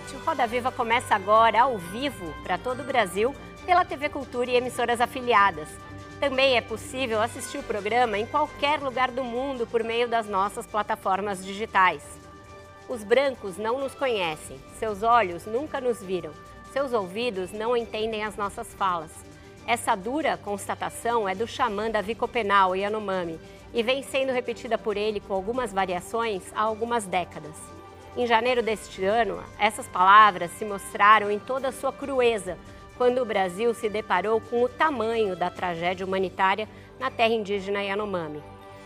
Noite. O Roda Viva começa agora ao vivo para todo o Brasil pela TV Cultura e emissoras afiliadas. Também é possível assistir o programa em qualquer lugar do mundo por meio das nossas plataformas digitais. Os brancos não nos conhecem, seus olhos nunca nos viram, seus ouvidos não entendem as nossas falas. Essa dura constatação é do xamã Davi Copenal Yanomami e vem sendo repetida por ele com algumas variações há algumas décadas. Em janeiro deste ano, essas palavras se mostraram em toda a sua crueza quando o Brasil se deparou com o tamanho da tragédia humanitária na terra indígena Yanomami.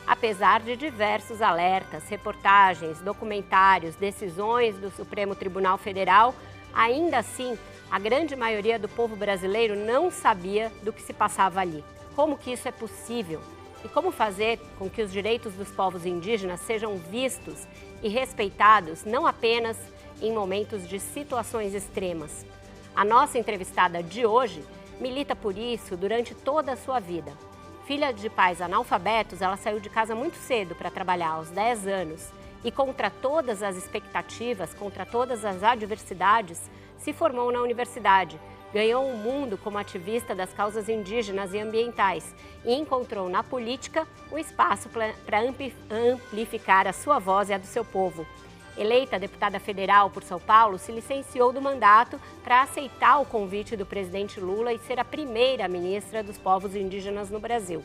Apesar de diversos alertas, reportagens, documentários, decisões do Supremo Tribunal Federal, ainda assim, a grande maioria do povo brasileiro não sabia do que se passava ali. Como que isso é possível? E como fazer com que os direitos dos povos indígenas sejam vistos e respeitados não apenas em momentos de situações extremas. A nossa entrevistada de hoje milita por isso durante toda a sua vida. Filha de pais analfabetos, ela saiu de casa muito cedo para trabalhar, aos 10 anos, e contra todas as expectativas, contra todas as adversidades, se formou na universidade, ganhou o um mundo como ativista das causas indígenas e ambientais e encontrou na política o espaço para amplificar a sua voz e a do seu povo. Eleita deputada federal por São Paulo, se licenciou do mandato para aceitar o convite do presidente Lula e ser a primeira ministra dos povos indígenas no Brasil.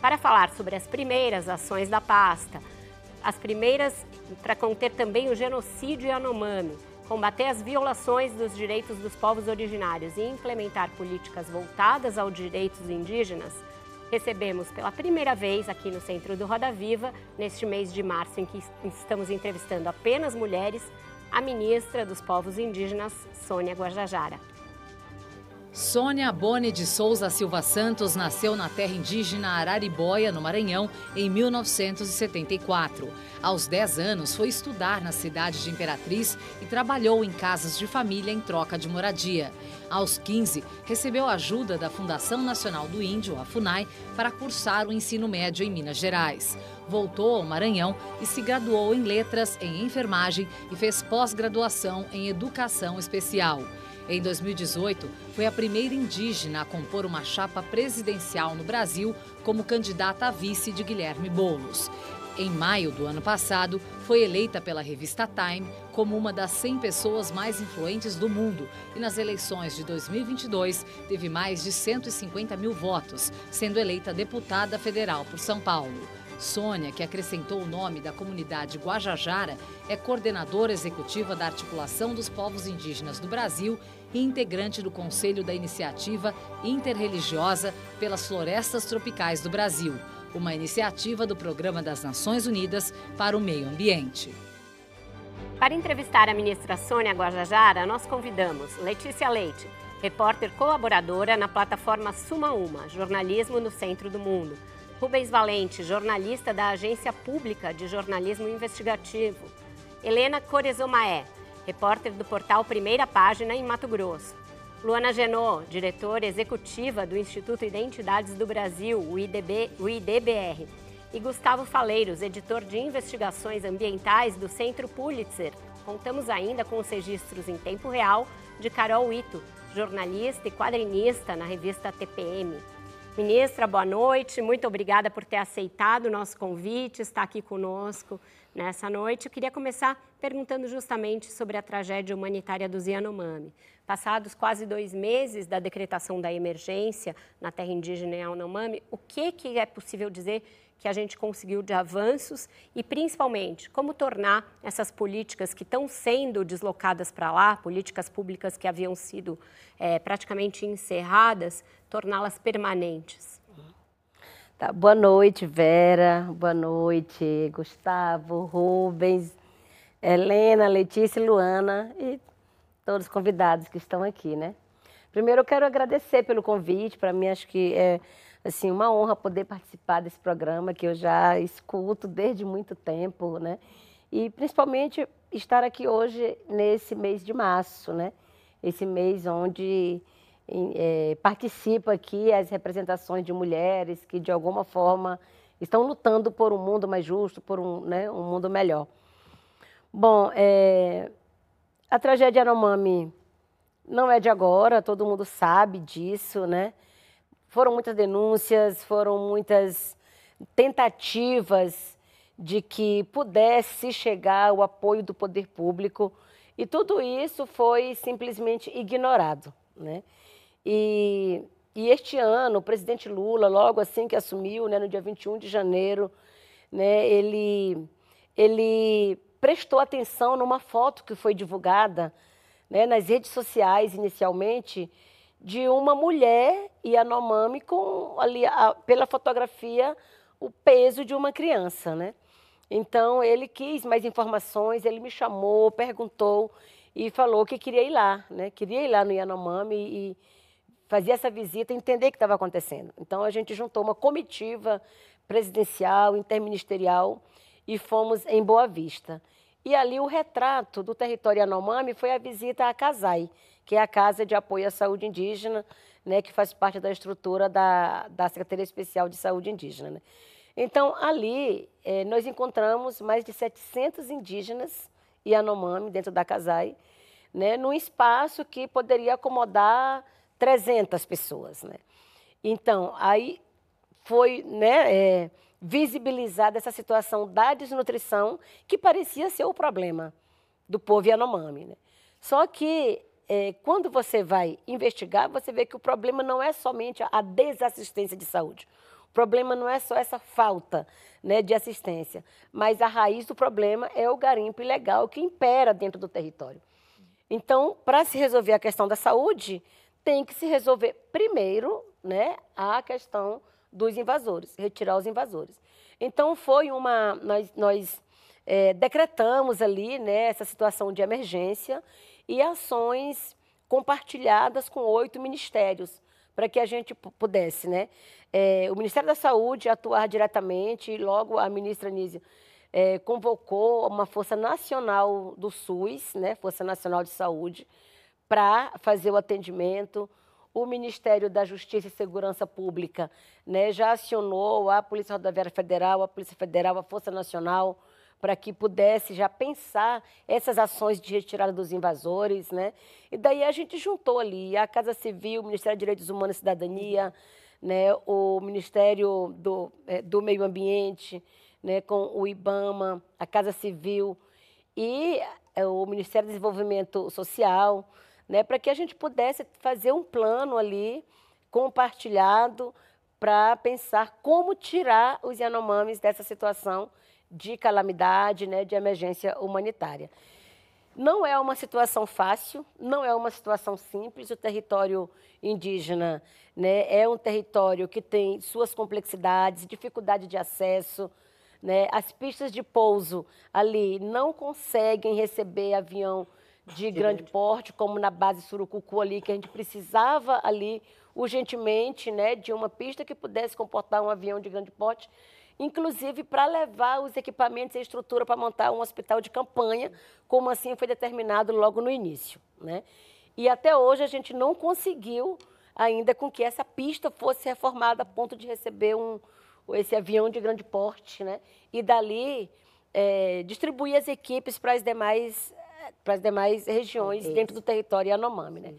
Para falar sobre as primeiras ações da pasta, as primeiras para conter também o genocídio Yanomami, combater as violações dos direitos dos povos originários e implementar políticas voltadas aos direitos indígenas, recebemos pela primeira vez aqui no Centro do Roda Viva, neste mês de março em que estamos entrevistando apenas mulheres, a ministra dos Povos Indígenas, Sônia Guajajara. Sônia Boni de Souza Silva Santos nasceu na terra indígena Araribóia, no Maranhão, em 1974. Aos 10 anos, foi estudar na cidade de Imperatriz e trabalhou em casas de família em troca de moradia. Aos 15, recebeu ajuda da Fundação Nacional do Índio, a FUNAI, para cursar o ensino médio em Minas Gerais. Voltou ao Maranhão e se graduou em letras, em enfermagem e fez pós-graduação em educação especial. Em 2018, foi a primeira indígena a compor uma chapa presidencial no Brasil como candidata a vice de Guilherme Boulos. Em maio do ano passado, foi eleita pela revista Time como uma das 100 pessoas mais influentes do mundo e nas eleições de 2022 teve mais de 150 mil votos, sendo eleita deputada federal por São Paulo. Sônia, que acrescentou o nome da comunidade Guajajara, é coordenadora executiva da Articulação dos Povos Indígenas do Brasil e integrante do Conselho da Iniciativa Interreligiosa pelas Florestas Tropicais do Brasil, uma iniciativa do Programa das Nações Unidas para o Meio Ambiente. Para entrevistar a ministra Sônia Guajajara, nós convidamos Letícia Leite, repórter colaboradora na plataforma Suma Uma, Jornalismo no Centro do Mundo. Rubens Valente, jornalista da Agência Pública de Jornalismo Investigativo. Helena Corezomaé, repórter do portal Primeira Página em Mato Grosso. Luana Genot, diretora executiva do Instituto Identidades do Brasil, o, IDB, o IDBR. E Gustavo Faleiros, editor de investigações ambientais do Centro Pulitzer. Contamos ainda com os registros em tempo real de Carol Ito, jornalista e quadrinista na revista TPM. Ministra, boa noite. Muito obrigada por ter aceitado o nosso convite, estar aqui conosco nessa noite. Eu queria começar perguntando justamente sobre a tragédia humanitária dos Yanomami. Passados quase dois meses da decretação da emergência na terra indígena Yanomami, o que, que é possível dizer que a gente conseguiu de avanços e, principalmente, como tornar essas políticas que estão sendo deslocadas para lá, políticas públicas que haviam sido é, praticamente encerradas, torná-las permanentes. Tá, boa noite, Vera. Boa noite, Gustavo, Rubens. Helena, Letícia, Luana e todos os convidados que estão aqui, né? Primeiro eu quero agradecer pelo convite, para mim acho que é assim uma honra poder participar desse programa que eu já escuto desde muito tempo, né? E principalmente estar aqui hoje nesse mês de março, né? Esse mês onde é, participa aqui as representações de mulheres que de alguma forma estão lutando por um mundo mais justo, por um, né, um mundo melhor. Bom, é, a tragédia Anomami não é de agora, todo mundo sabe disso, né? Foram muitas denúncias, foram muitas tentativas de que pudesse chegar o apoio do poder público e tudo isso foi simplesmente ignorado, né? E, e este ano, o presidente Lula, logo assim que assumiu, né, no dia 21 de janeiro, né, ele, ele prestou atenção numa foto que foi divulgada né, nas redes sociais inicialmente, de uma mulher Yanomami com ali a, pela fotografia o peso de uma criança, né? Então ele quis mais informações, ele me chamou, perguntou e falou que queria ir lá, né? Queria ir lá no Yanomami e, fazer essa visita, entender o que estava acontecendo. Então a gente juntou uma comitiva presidencial, interministerial e fomos em Boa Vista. E ali o retrato do território Yanomami foi a visita à CASAI, que é a Casa de Apoio à Saúde Indígena, né, que faz parte da estrutura da, da Secretaria Especial de Saúde Indígena. Né? Então, ali, eh, nós encontramos mais de 700 indígenas Yanomami dentro da CASAI, né, num espaço que poderia acomodar 300 pessoas. Né? Então, aí foi né, é, visibilizada essa situação da desnutrição, que parecia ser o problema do povo Yanomami. Né? Só que, é, quando você vai investigar, você vê que o problema não é somente a desassistência de saúde. O problema não é só essa falta né, de assistência, mas a raiz do problema é o garimpo ilegal que impera dentro do território. Então, para se resolver a questão da saúde, tem que se resolver primeiro né, a questão dos invasores, retirar os invasores. Então, foi uma. Nós, nós é, decretamos ali né, essa situação de emergência e ações compartilhadas com oito ministérios, para que a gente pudesse, né? É, o Ministério da Saúde atuar diretamente, e logo a ministra Nízia é, convocou uma Força Nacional do SUS, né, Força Nacional de Saúde, para fazer o atendimento. O Ministério da Justiça e Segurança Pública né, já acionou a Polícia Rodoviária Federal, a Polícia Federal, a Força Nacional, para que pudesse já pensar essas ações de retirada dos invasores. Né? E daí a gente juntou ali a Casa Civil, o Ministério de Direitos Humanos e Cidadania, né, o Ministério do, é, do Meio Ambiente, né, com o IBAMA, a Casa Civil e é, o Ministério do Desenvolvimento Social, né, para que a gente pudesse fazer um plano ali compartilhado para pensar como tirar os Yanomamis dessa situação de calamidade, né, de emergência humanitária. Não é uma situação fácil, não é uma situação simples. O território indígena né, é um território que tem suas complexidades, dificuldade de acesso. Né? As pistas de pouso ali não conseguem receber avião de grande porte, como na base Surucucu ali, que a gente precisava ali urgentemente né, de uma pista que pudesse comportar um avião de grande porte, inclusive para levar os equipamentos e a estrutura para montar um hospital de campanha, como assim foi determinado logo no início. Né? E até hoje a gente não conseguiu ainda com que essa pista fosse reformada a ponto de receber um, esse avião de grande porte, né? e dali é, distribuir as equipes para as demais para as demais regiões dentro do território Yanomami. Né?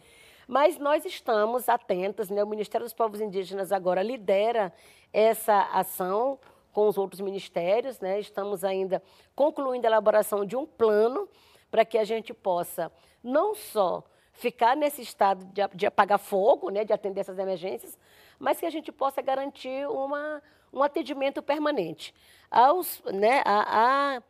Mas nós estamos atentos, né? o Ministério dos Povos Indígenas agora lidera essa ação com os outros ministérios, né? estamos ainda concluindo a elaboração de um plano para que a gente possa não só ficar nesse estado de, de apagar fogo, né? de atender essas emergências, mas que a gente possa garantir uma, um atendimento permanente aos, né, a, a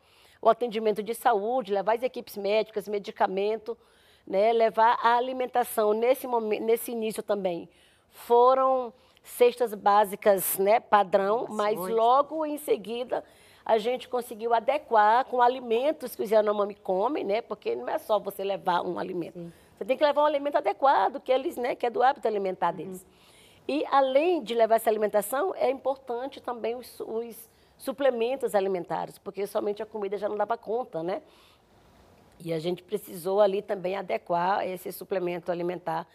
o atendimento de saúde, levar as equipes médicas, medicamento, né, levar a alimentação nesse, momento, nesse início também. Foram cestas básicas né, padrão, mas logo em seguida a gente conseguiu adequar com alimentos que os Yanomami comem, né? Porque não é só você levar um alimento. Sim. Você tem que levar um alimento adequado, que eles, né, que é do hábito alimentar deles. Uhum. E além de levar essa alimentação, é importante também os, os suplementos alimentares, porque somente a comida já não dava conta, né? E a gente precisou ali também adequar esse suplemento alimentar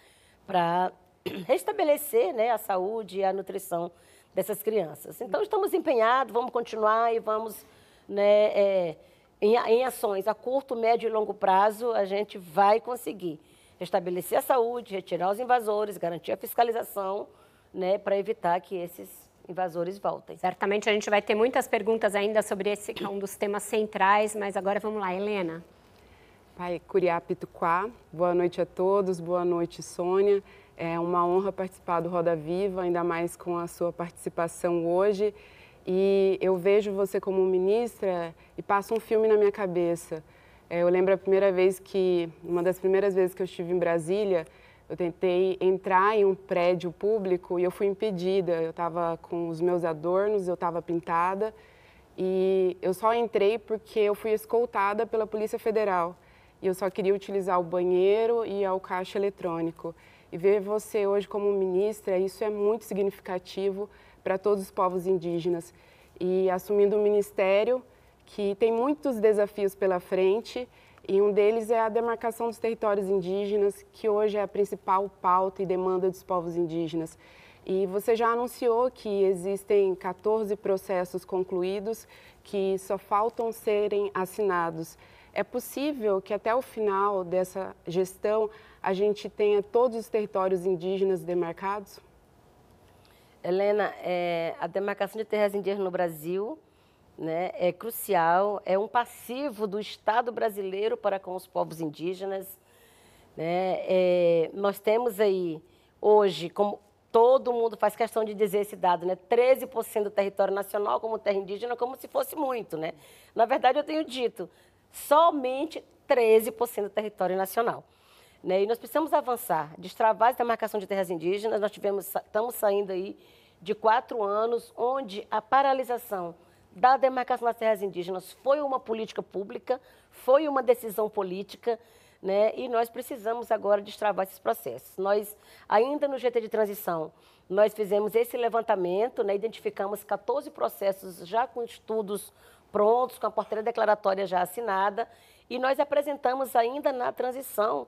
para restabelecer né, a saúde e a nutrição dessas crianças. Então, estamos empenhados, vamos continuar e vamos, né, é, em, em ações a curto, médio e longo prazo, a gente vai conseguir restabelecer a saúde, retirar os invasores, garantir a fiscalização, né, para evitar que esses invasores voltem. Certamente a gente vai ter muitas perguntas ainda sobre esse que é um dos temas centrais, mas agora vamos lá, Helena. Pai Curiá Pituquá, boa noite a todos, boa noite Sônia. É uma honra participar do Roda Viva, ainda mais com a sua participação hoje. E eu vejo você como ministra e passa um filme na minha cabeça. É, eu lembro a primeira vez que, uma das primeiras vezes que eu estive em Brasília, eu tentei entrar em um prédio público e eu fui impedida. Eu estava com os meus adornos, eu estava pintada e eu só entrei porque eu fui escoltada pela Polícia Federal. E eu só queria utilizar o banheiro e o caixa eletrônico. E ver você hoje como ministra, isso é muito significativo para todos os povos indígenas. E assumindo um ministério que tem muitos desafios pela frente, e um deles é a demarcação dos territórios indígenas, que hoje é a principal pauta e demanda dos povos indígenas. E você já anunciou que existem 14 processos concluídos que só faltam serem assinados. É possível que até o final dessa gestão a gente tenha todos os territórios indígenas demarcados? Helena, é, a demarcação de terras indígenas no Brasil né, é crucial, é um passivo do Estado brasileiro para com os povos indígenas. Né? É, nós temos aí, hoje, como todo mundo faz questão de dizer esse dado, né? 13% do território nacional como terra indígena, como se fosse muito. Né? Na verdade, eu tenho dito, somente 13% do território nacional. Né? E nós precisamos avançar, destravar essa demarcação de terras indígenas. Nós tivemos, estamos saindo aí de quatro anos onde a paralisação da demarcação das terras indígenas foi uma política pública, foi uma decisão política, né? e nós precisamos agora destravar esses processos. Nós, ainda no GT de transição, nós fizemos esse levantamento, né? identificamos 14 processos já com estudos prontos, com a portaria declaratória já assinada, e nós apresentamos ainda na transição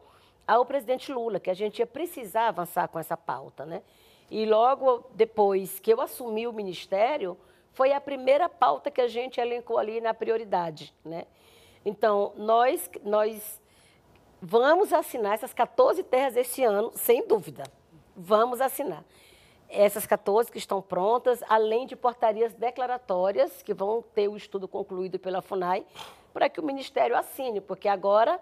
ao presidente Lula, que a gente ia precisar avançar com essa pauta. Né? E logo depois que eu assumi o ministério, foi a primeira pauta que a gente elencou ali na prioridade. Né? Então, nós, nós vamos assinar essas 14 terras esse ano, sem dúvida. Vamos assinar. Essas 14 que estão prontas, além de portarias declaratórias, que vão ter o estudo concluído pela FUNAI, para que o Ministério assine, porque agora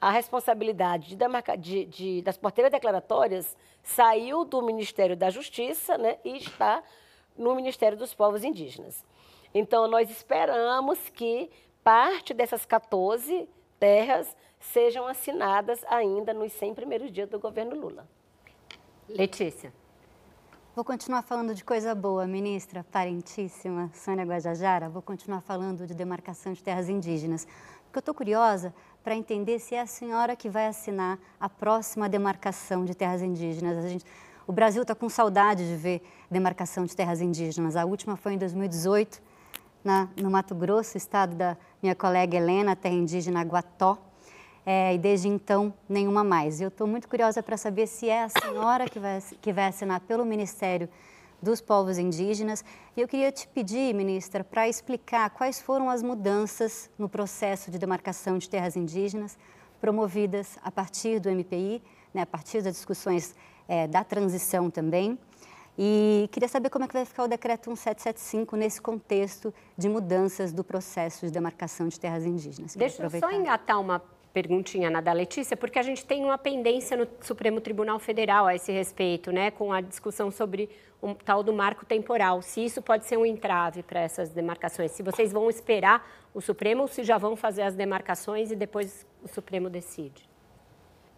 a responsabilidade de demarca, de, de, das porteiras declaratórias saiu do Ministério da Justiça né, e está no Ministério dos Povos Indígenas. Então, nós esperamos que parte dessas 14 terras sejam assinadas ainda nos 100 primeiros dias do governo Lula. Letícia. Vou continuar falando de coisa boa, ministra parentíssima Sônia Guajajara. Vou continuar falando de demarcação de terras indígenas. Porque eu estou curiosa para entender se é a senhora que vai assinar a próxima demarcação de terras indígenas. Gente, o Brasil está com saudade de ver demarcação de terras indígenas. A última foi em 2018, na, no Mato Grosso, estado da minha colega Helena, terra indígena Guató. É, e desde então, nenhuma mais. Eu estou muito curiosa para saber se é a senhora que vai, que vai assinar pelo Ministério dos povos indígenas. E eu queria te pedir, ministra, para explicar quais foram as mudanças no processo de demarcação de terras indígenas promovidas a partir do MPI, né, a partir das discussões é, da transição também. E queria saber como é que vai ficar o decreto 1775 nesse contexto de mudanças do processo de demarcação de terras indígenas. Deixa eu só engatar uma perguntinha na da Letícia, porque a gente tem uma pendência no Supremo Tribunal Federal a esse respeito, né, com a discussão sobre o tal do marco temporal, se isso pode ser um entrave para essas demarcações, se vocês vão esperar o Supremo ou se já vão fazer as demarcações e depois o Supremo decide.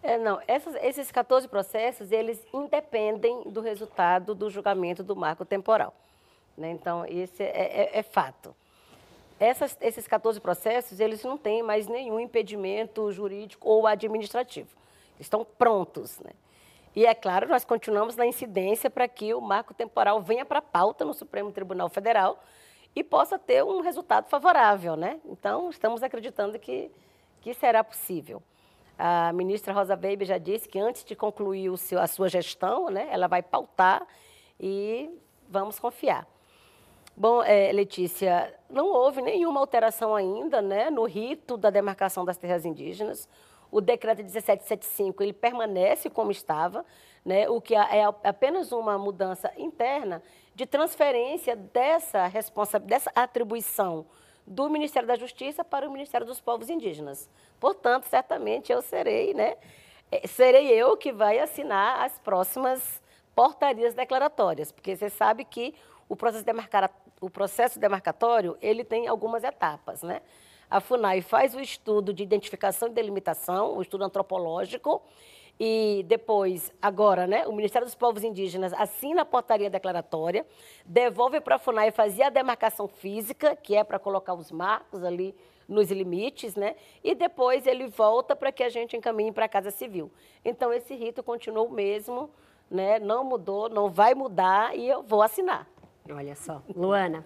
É, não, essas, esses 14 processos, eles independem do resultado do julgamento do marco temporal. Né? Então, esse é, é, é fato. Essas, esses 14 processos, eles não têm mais nenhum impedimento jurídico ou administrativo. Estão prontos. Né? E, é claro, nós continuamos na incidência para que o marco temporal venha para a pauta no Supremo Tribunal Federal e possa ter um resultado favorável. Né? Então, estamos acreditando que, que será possível. A ministra Rosa Weber já disse que antes de concluir seu, a sua gestão, né, ela vai pautar e vamos confiar. Bom, é, Letícia, não houve nenhuma alteração ainda né, no rito da demarcação das terras indígenas. O decreto 1775 ele permanece como estava, né, o que é apenas uma mudança interna de transferência dessa responsabilidade, dessa atribuição do Ministério da Justiça para o Ministério dos Povos Indígenas. Portanto, certamente eu serei, né, é, serei eu que vai assinar as próximas portarias declaratórias, porque você sabe que o processo, o processo demarcatório ele tem algumas etapas. Né? A FUNAI faz o estudo de identificação e delimitação, o estudo antropológico, e depois, agora, né, o Ministério dos Povos Indígenas assina a portaria declaratória, devolve para a FUNAI fazer a demarcação física, que é para colocar os marcos ali nos limites, né? E depois ele volta para que a gente encaminhe para a Casa Civil. Então, esse rito continuou o mesmo, né? Não mudou, não vai mudar e eu vou assinar. Olha só. Luana.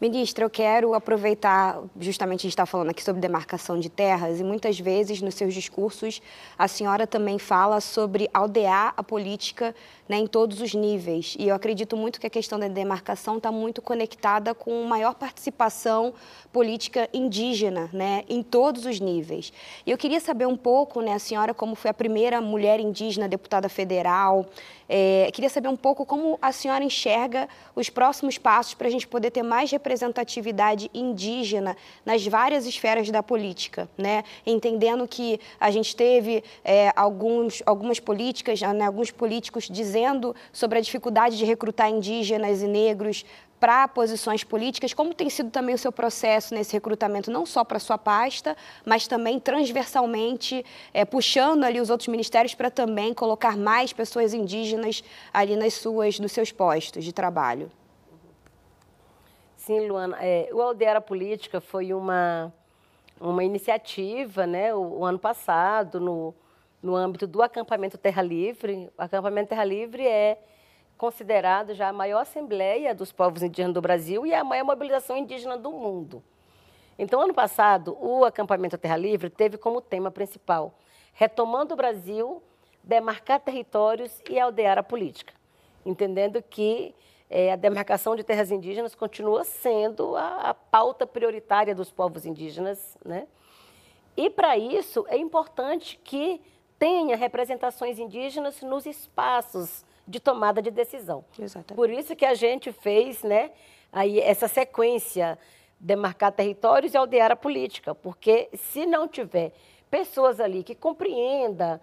Ministra, eu quero aproveitar, justamente a gente está falando aqui sobre demarcação de terras, e muitas vezes nos seus discursos a senhora também fala sobre aldear a política né, em todos os níveis. E eu acredito muito que a questão da demarcação está muito conectada com maior participação política indígena né, em todos os níveis. E eu queria saber um pouco, né, a senhora, como foi a primeira mulher indígena deputada federal, é, queria saber um pouco como a senhora enxerga os próximos passos para a gente poder ter mais representatividade indígena nas várias esferas da política, né? entendendo que a gente teve é, alguns, algumas políticas, né, alguns políticos dizendo sobre a dificuldade de recrutar indígenas e negros para posições políticas, como tem sido também o seu processo nesse recrutamento, não só para sua pasta, mas também transversalmente, é, puxando ali os outros ministérios para também colocar mais pessoas indígenas ali nas suas, nos seus postos de trabalho. Sim, Luana, é, o Aldeara Política foi uma, uma iniciativa, né, o, o ano passado, no, no âmbito do acampamento Terra Livre. O acampamento Terra Livre é considerado já a maior assembleia dos povos indígenas do Brasil e a maior mobilização indígena do mundo. Então, ano passado, o acampamento Terra Livre teve como tema principal retomando o Brasil, demarcar territórios e aldear a política, entendendo que é, a demarcação de terras indígenas continua sendo a, a pauta prioritária dos povos indígenas, né? E para isso é importante que tenha representações indígenas nos espaços de tomada de decisão. Exatamente. Por isso que a gente fez né, aí essa sequência, demarcar territórios e aldear a política, porque se não tiver pessoas ali que compreendam,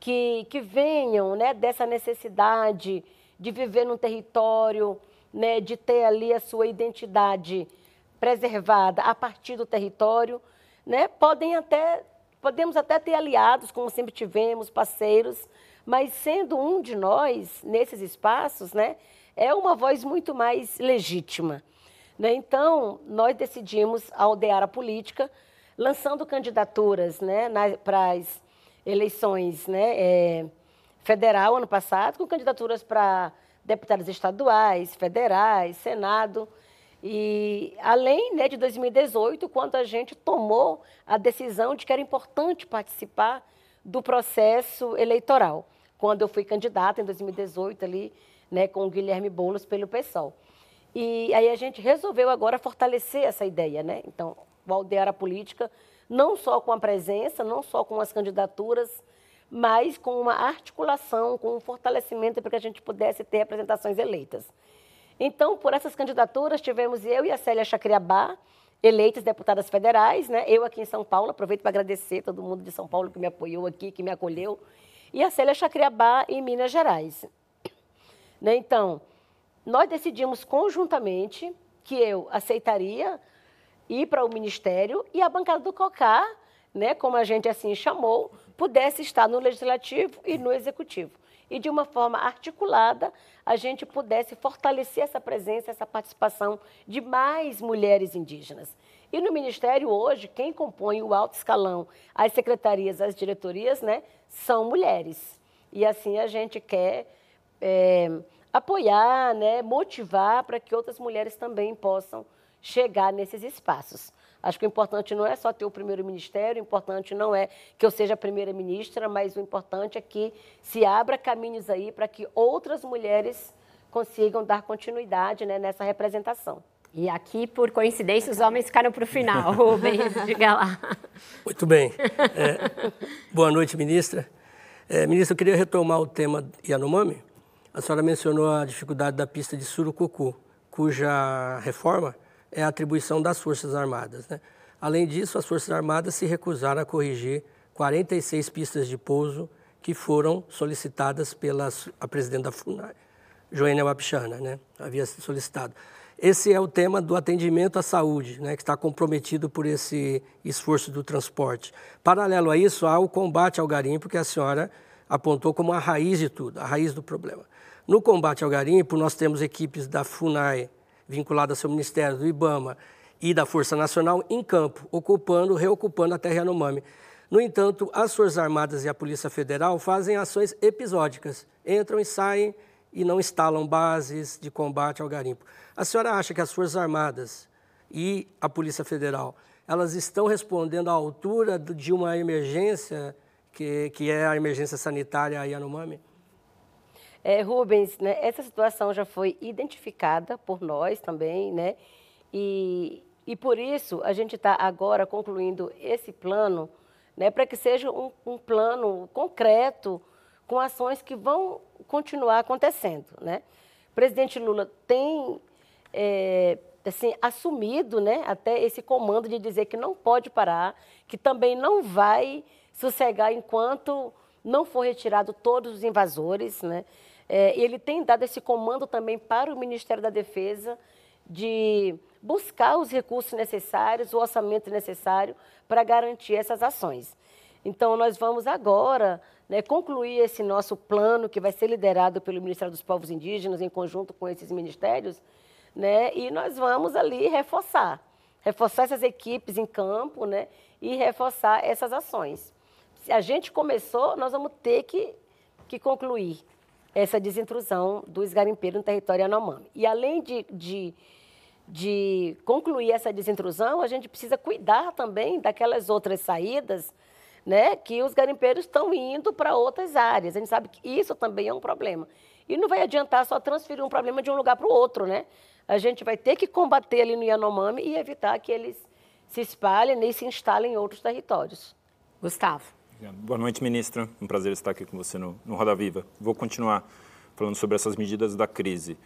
que, que venham né, dessa necessidade de viver num território, né, de ter ali a sua identidade preservada a partir do território, né, podem até Podemos até ter aliados, como sempre tivemos, parceiros, mas sendo um de nós nesses espaços, né, é uma voz muito mais legítima. Né? Então, nós decidimos aldear a política, lançando candidaturas né, para as eleições né, é, federal ano passado, com candidaturas para deputados estaduais, federais, Senado. E além né, de 2018, quando a gente tomou a decisão de que era importante participar do processo eleitoral, quando eu fui candidata em 2018 ali, né, com o Guilherme Boulos pelo PSOL. E aí a gente resolveu agora fortalecer essa ideia, né? Então, aldear a política, não só com a presença, não só com as candidaturas, mas com uma articulação, com um fortalecimento para que a gente pudesse ter apresentações eleitas. Então, por essas candidaturas, tivemos eu e a Célia Chacriabá, eleitas deputadas federais, né? Eu aqui em São Paulo, aproveito para agradecer todo mundo de São Paulo que me apoiou aqui, que me acolheu, e a Célia Chacriabá em Minas Gerais. Né? Então, nós decidimos conjuntamente que eu aceitaria ir para o Ministério e a bancada do COCAR, né, como a gente assim chamou, pudesse estar no Legislativo e no Executivo e, de uma forma articulada, a gente pudesse fortalecer essa presença, essa participação de mais mulheres indígenas. E no Ministério, hoje, quem compõe o alto escalão, as secretarias, as diretorias, né, são mulheres. E assim a gente quer é, apoiar, né, motivar para que outras mulheres também possam chegar nesses espaços. Acho que o importante não é só ter o primeiro ministério, o importante não é que eu seja a primeira ministra, mas o importante é que se abra caminhos aí para que outras mulheres consigam dar continuidade né, nessa representação. E aqui, por coincidência, os homens ficaram para o final. Rubens, diga lá. Muito bem. É, boa noite, ministra. É, ministra, eu queria retomar o tema Yanomami. A senhora mencionou a dificuldade da pista de Surucucu, cuja reforma é a atribuição das Forças Armadas. Né? Além disso, as Forças Armadas se recusaram a corrigir 46 pistas de pouso que foram solicitadas pela a presidente da FUNAI, Joênia Wapichana, né? havia solicitado. Esse é o tema do atendimento à saúde, né, que está comprometido por esse esforço do transporte. Paralelo a isso, há o combate ao garimpo, que a senhora apontou como a raiz de tudo, a raiz do problema. No combate ao garimpo, nós temos equipes da FUNAI, vinculadas ao seu ministério, do IBAMA e da Força Nacional, em campo, ocupando, reocupando a terra Yanomami. No entanto, as Forças Armadas e a Polícia Federal fazem ações episódicas, entram e saem e não instalam bases de combate ao garimpo. A senhora acha que as Forças Armadas e a Polícia Federal elas estão respondendo à altura de uma emergência que, que é a emergência sanitária Yanomami? É, Rubens, né, essa situação já foi identificada por nós também, né? E, e por isso a gente está agora concluindo esse plano, né, para que seja um, um plano concreto, com ações que vão continuar acontecendo. Né? O presidente Lula tem é, assim, assumido né, até esse comando de dizer que não pode parar, que também não vai sossegar enquanto não for retirado todos os invasores. Né? É, ele tem dado esse comando também para o Ministério da Defesa de buscar os recursos necessários, o orçamento necessário para garantir essas ações. Então, nós vamos agora né, concluir esse nosso plano, que vai ser liderado pelo Ministério dos Povos Indígenas, em conjunto com esses ministérios, né, e nós vamos ali reforçar, reforçar essas equipes em campo né, e reforçar essas ações. Se a gente começou, nós vamos ter que, que concluir essa desintrusão dos garimpeiros no território Yanomami. E além de, de, de concluir essa desintrusão, a gente precisa cuidar também daquelas outras saídas né, que os garimpeiros estão indo para outras áreas. A gente sabe que isso também é um problema. E não vai adiantar só transferir um problema de um lugar para o outro, né? A gente vai ter que combater ali no Yanomami e evitar que eles se espalhem e se instalem em outros territórios. Gustavo. Boa noite, ministra. Um prazer estar aqui com você no, no Roda Viva. Vou continuar falando sobre essas medidas da crise.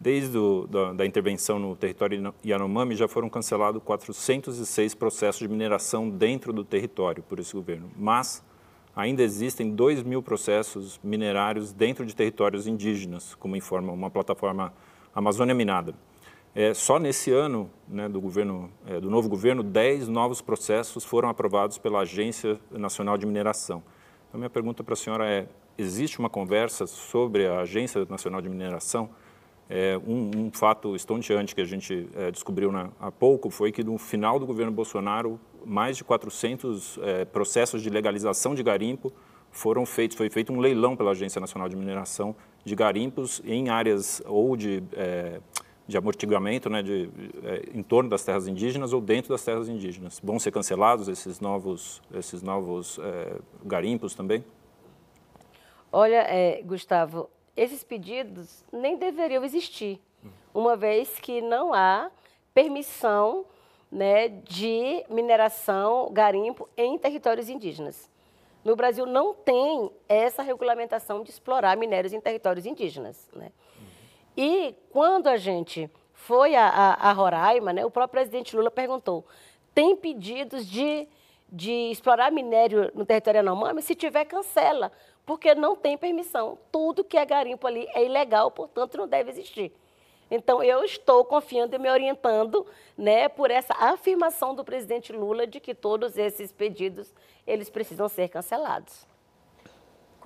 Desde o, da, da, intervenção no território Yanomami, já foram cancelados 406 processos de mineração dentro do território por esse governo. Mas ainda existem 2 mil processos minerários dentro de territórios indígenas, como informa uma plataforma Amazônia Minada. É, só nesse ano né, do, governo, é, do novo governo, 10 novos processos foram aprovados pela Agência Nacional de Mineração. Então, minha pergunta para a senhora é, existe uma conversa sobre a Agência Nacional de Mineração é, um, um, fato estonteante que a gente é, descobriu na, há pouco foi que no final do governo Bolsonaro, mais de 400 é, processos de legalização de garimpo foram feitos. Foi feito um leilão pela Agência Nacional de Mineração de garimpos em áreas ou de, é, de amortiguamento, né, de, é, em torno das terras indígenas ou dentro das terras indígenas. Vão ser cancelados esses novos, esses novos é, garimpos também? Olha, Gustavo, esses pedidos nem deveriam existir, uma vez que não há permissão né, de mineração, garimpo em territórios indígenas. No Brasil não tem essa regulamentação de explorar minérios em territórios indígenas. Né? E quando a gente foi a, a, a Roraima, né, o próprio presidente Lula perguntou: tem pedidos de, de explorar minério no território Yanomami? Se tiver, cancela porque não tem permissão. Tudo que é garimpo ali é ilegal, portanto, não deve existir. Então, eu estou confiando e me orientando né, por essa afirmação do presidente Lula de que todos esses pedidos eles precisam ser cancelados.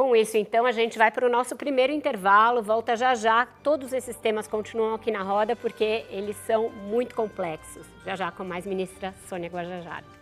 Com isso, então, a gente vai para o nosso primeiro intervalo, volta já já. Todos esses temas continuam aqui na roda porque eles são muito complexos. Já já com mais ministra Sônia Guajajara.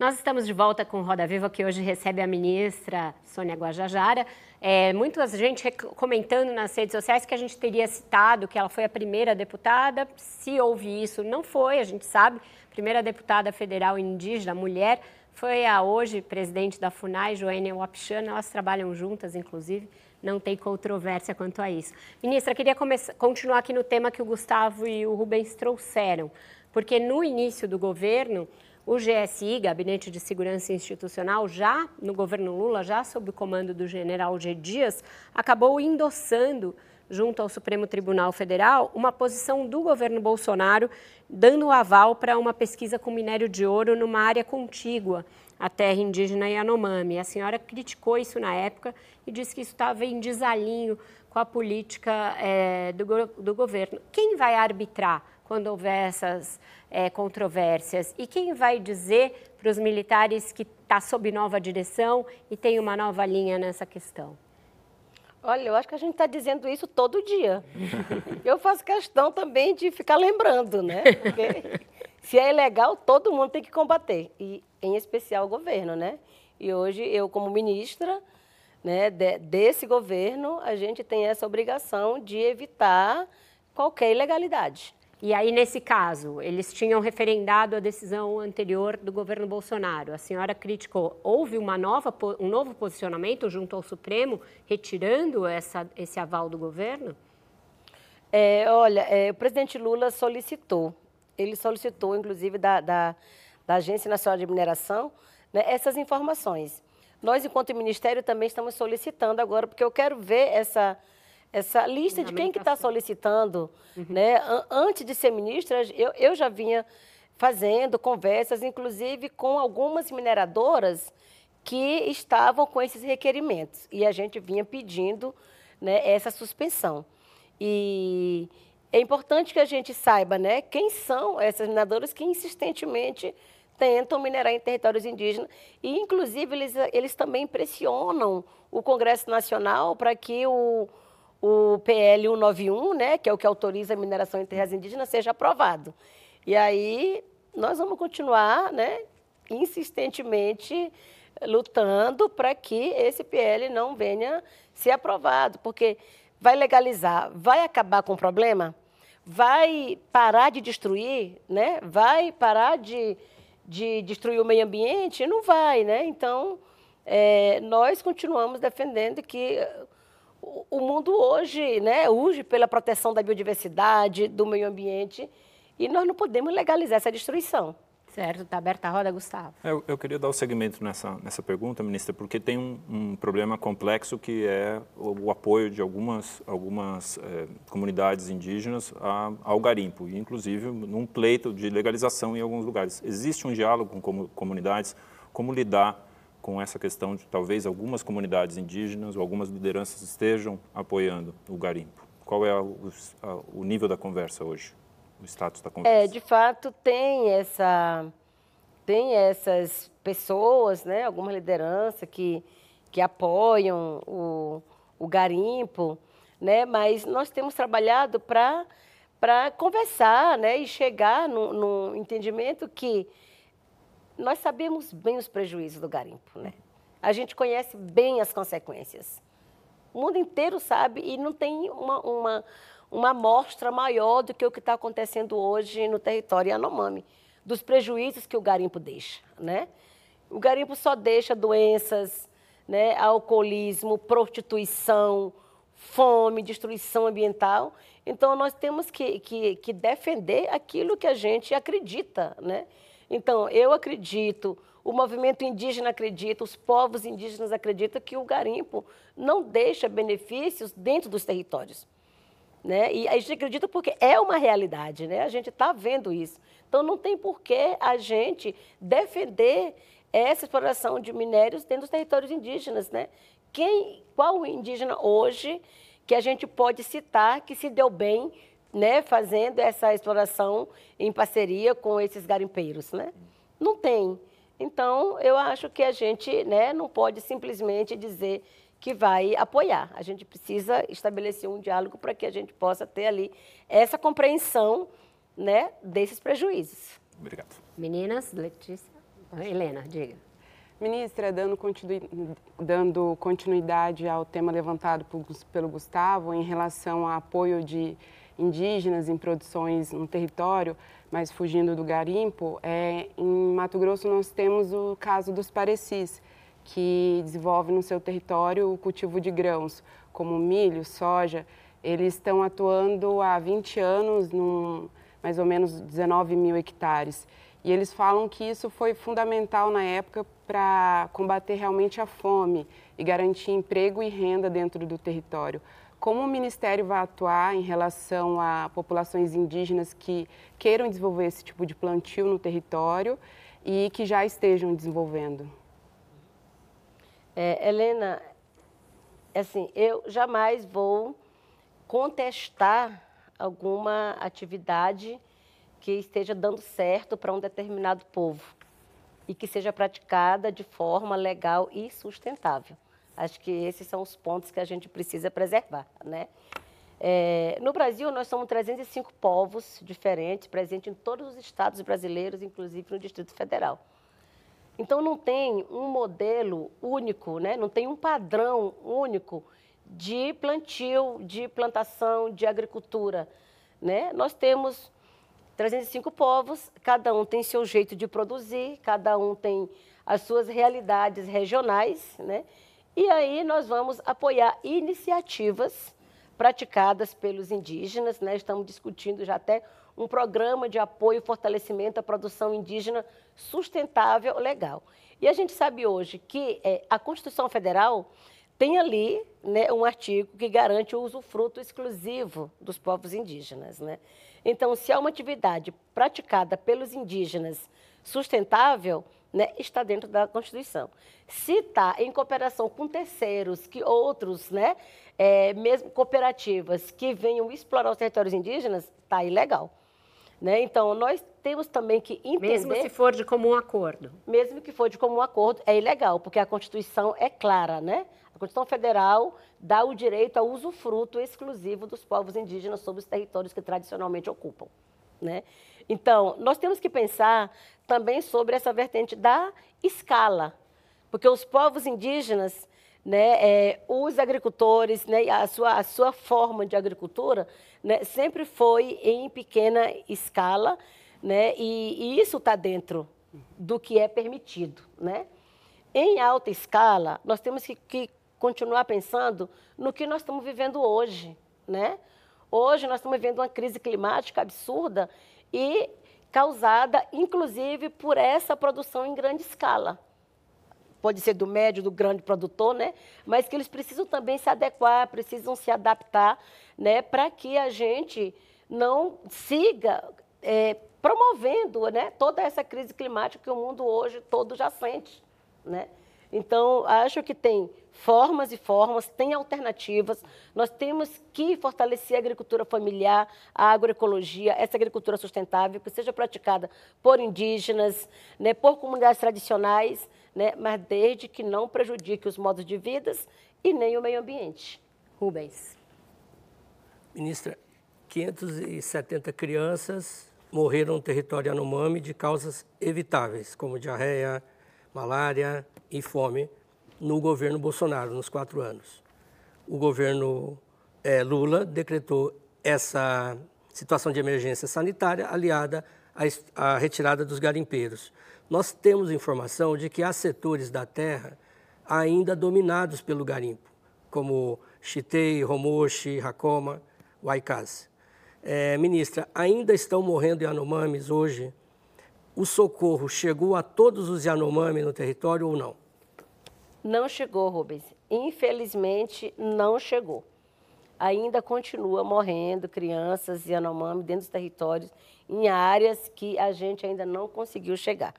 Nós estamos de volta com Roda Viva, que hoje recebe a ministra Sônia Guajajara. É, muita gente comentando nas redes sociais que a gente teria citado que ela foi a primeira deputada. Se houve isso, não foi, a gente sabe. Primeira deputada federal indígena, mulher, foi a hoje presidente da FUNAI, Joênia Wapichana. Elas trabalham juntas, inclusive. Não tem controvérsia quanto a isso. Ministra, queria começar, continuar aqui no tema que o Gustavo e o Rubens trouxeram. Porque no início do governo, o GSI, Gabinete de Segurança Institucional, já no governo Lula, já sob o comando do general G. Dias, acabou endossando, junto ao Supremo Tribunal Federal, uma posição do governo Bolsonaro, dando aval para uma pesquisa com minério de ouro numa área contígua à terra indígena Yanomami. A senhora criticou isso na época e disse que isso estava em desalinho com a política é, do, do governo. Quem vai arbitrar quando houver essas é, controvérsias. E quem vai dizer para os militares que está sob nova direção e tem uma nova linha nessa questão? Olha, eu acho que a gente está dizendo isso todo dia. eu faço questão também de ficar lembrando, né? Porque se é ilegal, todo mundo tem que combater, e em especial o governo, né? E hoje eu, como ministra né, de, desse governo, a gente tem essa obrigação de evitar qualquer ilegalidade. E aí, nesse caso, eles tinham referendado a decisão anterior do governo Bolsonaro. A senhora criticou. Houve uma nova, um novo posicionamento junto ao Supremo, retirando essa, esse aval do governo? É, olha, é, o presidente Lula solicitou, ele solicitou, inclusive, da, da, da Agência Nacional de Mineração, né, essas informações. Nós, enquanto Ministério, também estamos solicitando agora, porque eu quero ver essa essa lista de quem que está solicitando, uhum. né? Antes de ser ministra, eu, eu já vinha fazendo conversas, inclusive com algumas mineradoras que estavam com esses requerimentos e a gente vinha pedindo né, essa suspensão. E é importante que a gente saiba né, quem são essas mineradoras que insistentemente tentam minerar em territórios indígenas e, inclusive, eles, eles também pressionam o Congresso Nacional para que o, o PL 191, né, que é o que autoriza a mineração em terras indígenas, seja aprovado. E aí nós vamos continuar, né, insistentemente lutando para que esse PL não venha ser aprovado, porque vai legalizar, vai acabar com o problema, vai parar de destruir, né? Vai parar de, de destruir o meio ambiente? Não vai, né? Então, é, nós continuamos defendendo que o mundo hoje né, urge pela proteção da biodiversidade, do meio ambiente, e nós não podemos legalizar essa destruição. Certo, está aberta a roda, Gustavo. Eu, eu, queria dar o um segmento nessa, nessa pergunta, ministra, porque tem um, um problema complexo que é o, o apoio de algumas, algumas é, comunidades indígenas a, ao garimpo, e inclusive num pleito de legalização em alguns lugares. Existe um diálogo com comunidades, como lidar com essa questão de talvez algumas comunidades indígenas ou algumas lideranças estejam apoiando o garimpo? Qual é o, o nível da conversa hoje, o status da conversa? É, de fato, tem essa tem essas pessoas, né, alguma liderança que, que apoiam o, o garimpo, né, mas nós temos trabalhado para conversar né, e chegar no, no entendimento que nós sabemos bem os prejuízos do garimpo, né? A gente conhece bem as consequências. O mundo inteiro sabe e não tem uma, uma, uma amostra maior do que o que está acontecendo hoje no território Yanomami, dos prejuízos que o garimpo deixa, né? O garimpo só deixa doenças, né, alcoolismo, prostituição, fome, destruição ambiental. Então, nós temos que, que, que defender aquilo que a gente acredita, né? Então, eu acredito, o movimento indígena acredita, os povos indígenas acreditam que o garimpo não deixa benefícios dentro dos territórios. Né? E a gente acredita porque é uma realidade, né? a gente está vendo isso. Então, não tem por que a gente defender essa exploração de minérios dentro dos territórios indígenas. Né? Quem, qual o indígena hoje que a gente pode citar que se deu bem né, fazendo essa exploração em parceria com esses garimpeiros? Né? Não tem. Então, eu acho que a gente né, não pode simplesmente dizer que vai apoiar. A gente precisa estabelecer um diálogo para que a gente possa ter ali essa compreensão né, desses prejuízos. Obrigado. Meninas, Letícia. Helena, diga. Ministra, dando, dando continuidade ao tema levantado pelo Gustavo em relação ao apoio de indígenas em produções no território, mas fugindo do garimpo, é, em Mato Grosso nós temos o caso dos parecis, que desenvolve no seu território o cultivo de grãos, como milho, soja. Eles estão atuando há 20 anos, num mais ou menos 19 mil hectares. E eles falam que isso foi fundamental na época para combater realmente a fome e garantir emprego e renda dentro do território. Como o Ministério vai atuar em relação a populações indígenas que queiram desenvolver esse tipo de plantio no território e que já estejam desenvolvendo? É, Helena, assim, eu jamais vou contestar alguma atividade que esteja dando certo para um determinado povo e que seja praticada de forma legal e sustentável. Acho que esses são os pontos que a gente precisa preservar, né? É, no Brasil, nós somos 305 povos diferentes, presentes em todos os estados brasileiros, inclusive no Distrito Federal. Então, não tem um modelo único, né? não tem um padrão único de plantio, de plantação, de agricultura. Né? Nós temos 305 povos, cada um tem seu jeito de produzir, cada um tem as suas realidades regionais, né? E aí nós vamos apoiar iniciativas praticadas pelos indígenas, né? Estamos discutindo já até um programa de apoio e fortalecimento à produção indígena sustentável legal. E a gente sabe hoje que é, a Constituição Federal tem ali né, um artigo que garante o usufruto exclusivo dos povos indígenas. Né? Então, se há uma atividade praticada pelos indígenas sustentável, né, está dentro da Constituição. Se está em cooperação com terceiros, que outros, né, é, mesmo cooperativas que venham explorar os territórios indígenas, está ilegal. Né? Então, nós temos também que entender... Mesmo se for de comum acordo. Mesmo que for de comum acordo, é ilegal, porque a Constituição é clara, né? A Constituição Federal dá o direito ao usufruto exclusivo dos povos indígenas sobre os territórios que tradicionalmente ocupam, né? Então, nós temos que pensar também sobre essa vertente da escala, porque os povos indígenas, né, é, os agricultores, né, a, sua, a sua forma de agricultura né, sempre foi em pequena escala, né, e, e isso está dentro do que é permitido. Né? Em alta escala, nós temos que, que continuar pensando no que nós estamos vivendo hoje. Né? Hoje nós estamos vivendo uma crise climática absurda e causada, inclusive, por essa produção em grande escala pode ser do médio, do grande produtor, né? mas que eles precisam também se adequar, precisam se adaptar, né? para que a gente não siga é, promovendo né? toda essa crise climática que o mundo hoje todo já sente. Né? Então, acho que tem formas e formas, tem alternativas. Nós temos que fortalecer a agricultura familiar, a agroecologia, essa agricultura sustentável, que seja praticada por indígenas, né, por comunidades tradicionais, né, mas desde que não prejudique os modos de vida e nem o meio ambiente. Rubens. Ministra, 570 crianças morreram no território Anomami de causas evitáveis, como diarreia, malária e fome, no governo Bolsonaro, nos quatro anos. O governo é, Lula decretou essa situação de emergência sanitária aliada à, à retirada dos garimpeiros. Nós temos informação de que há setores da terra ainda dominados pelo garimpo, como Chitei, Romoshi, Hakoma, Waikaz. É, ministra, ainda estão morrendo Yanomamis hoje? O socorro chegou a todos os Yanomami no território ou não? Não chegou, Rubens. Infelizmente, não chegou. ainda continua morrendo crianças e Yanomami dentro dos territórios em áreas que a gente ainda não conseguiu chegar.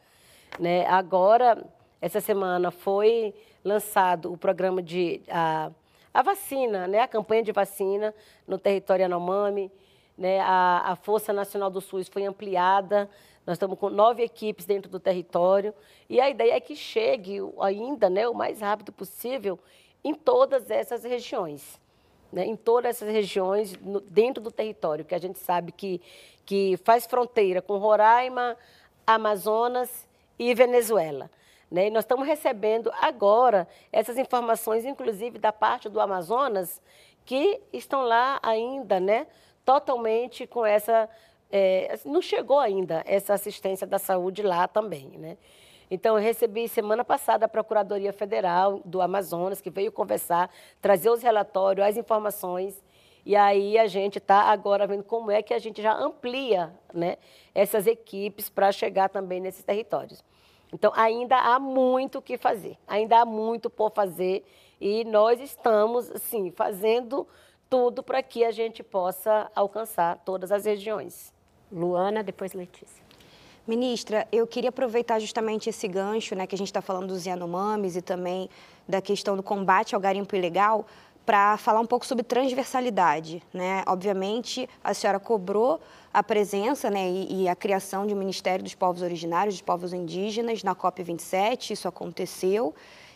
Né? Agora, essa semana foi lançado o programa de a, a vacina, né? a campanha de vacina no território Yanomami. Né? A, a Força Nacional do SUS foi ampliada, nós estamos com nove equipes dentro do território e a ideia é que chegue ainda né, o mais rápido possível em todas essas regiões. Né, em todas essas regiões no, dentro do território, que a gente sabe que, que faz fronteira com Roraima, Amazonas e Venezuela. Né? E nós estamos recebendo agora essas informações, inclusive da parte do Amazonas, que estão lá ainda, né, totalmente com essa é, não chegou ainda essa assistência da saúde lá também, né? Então, eu recebi semana passada a Procuradoria Federal do Amazonas, que veio conversar, trazer os relatórios, as informações, e aí a gente está agora vendo como é que a gente já amplia né, essas equipes para chegar também nesses territórios. Então, ainda há muito o que fazer, ainda há muito por fazer, e nós estamos, assim, fazendo tudo para que a gente possa alcançar todas as regiões. Luana, depois Letícia. Ministra, eu queria aproveitar justamente esse gancho, né, que a gente está falando dos Yanomamis e também da questão do combate ao garimpo ilegal, para falar um pouco sobre transversalidade. Né? Obviamente, a senhora cobrou a presença né, e, e, a criação de um Ministério dos Povos Originários, dos Povos Indígenas, na COP27, isso aconteceu.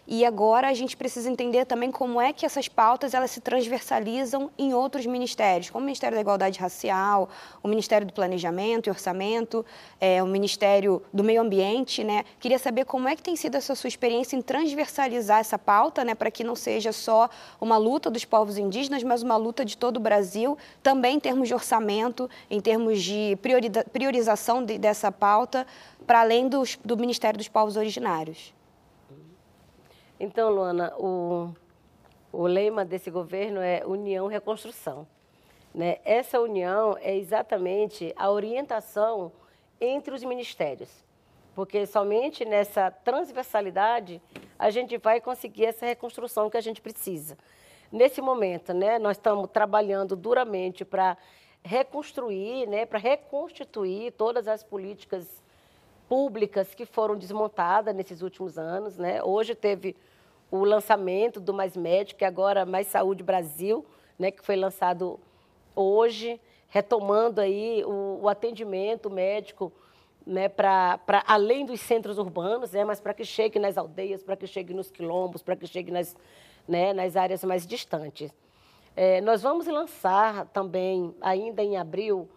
E agora a gente precisa entender também como é que essas pautas elas se transversalizam em outros ministérios, como o Ministério da Igualdade Racial, o Ministério do Planejamento e Orçamento, é, o Ministério do Meio Ambiente, né? Queria saber como é que tem sido essa sua experiência em transversalizar essa pauta, né, para que não seja só uma luta dos povos indígenas, mas uma luta de todo o Brasil, também em termos de orçamento, em termos de priorização de, dessa pauta, para além dos, do Ministério dos Povos Originários. Então, Luana, o, o lema desse governo é União Reconstrução. Né? Essa união é exatamente a orientação entre os ministérios, porque somente nessa transversalidade a gente vai conseguir essa reconstrução que a gente precisa. Nesse momento, né, nós estamos trabalhando duramente para reconstruir, né, para reconstituir todas as políticas públicas que foram desmontadas nesses últimos anos. Né? Hoje teve o lançamento do Mais Médico, que agora Mais Saúde Brasil, né, que foi lançado hoje, retomando aí o, o atendimento médico né, para além dos centros urbanos, né, mas para que chegue nas aldeias, para que chegue nos quilombos, para que chegue nas, né, nas áreas mais distantes. É, nós vamos lançar também, ainda em abril,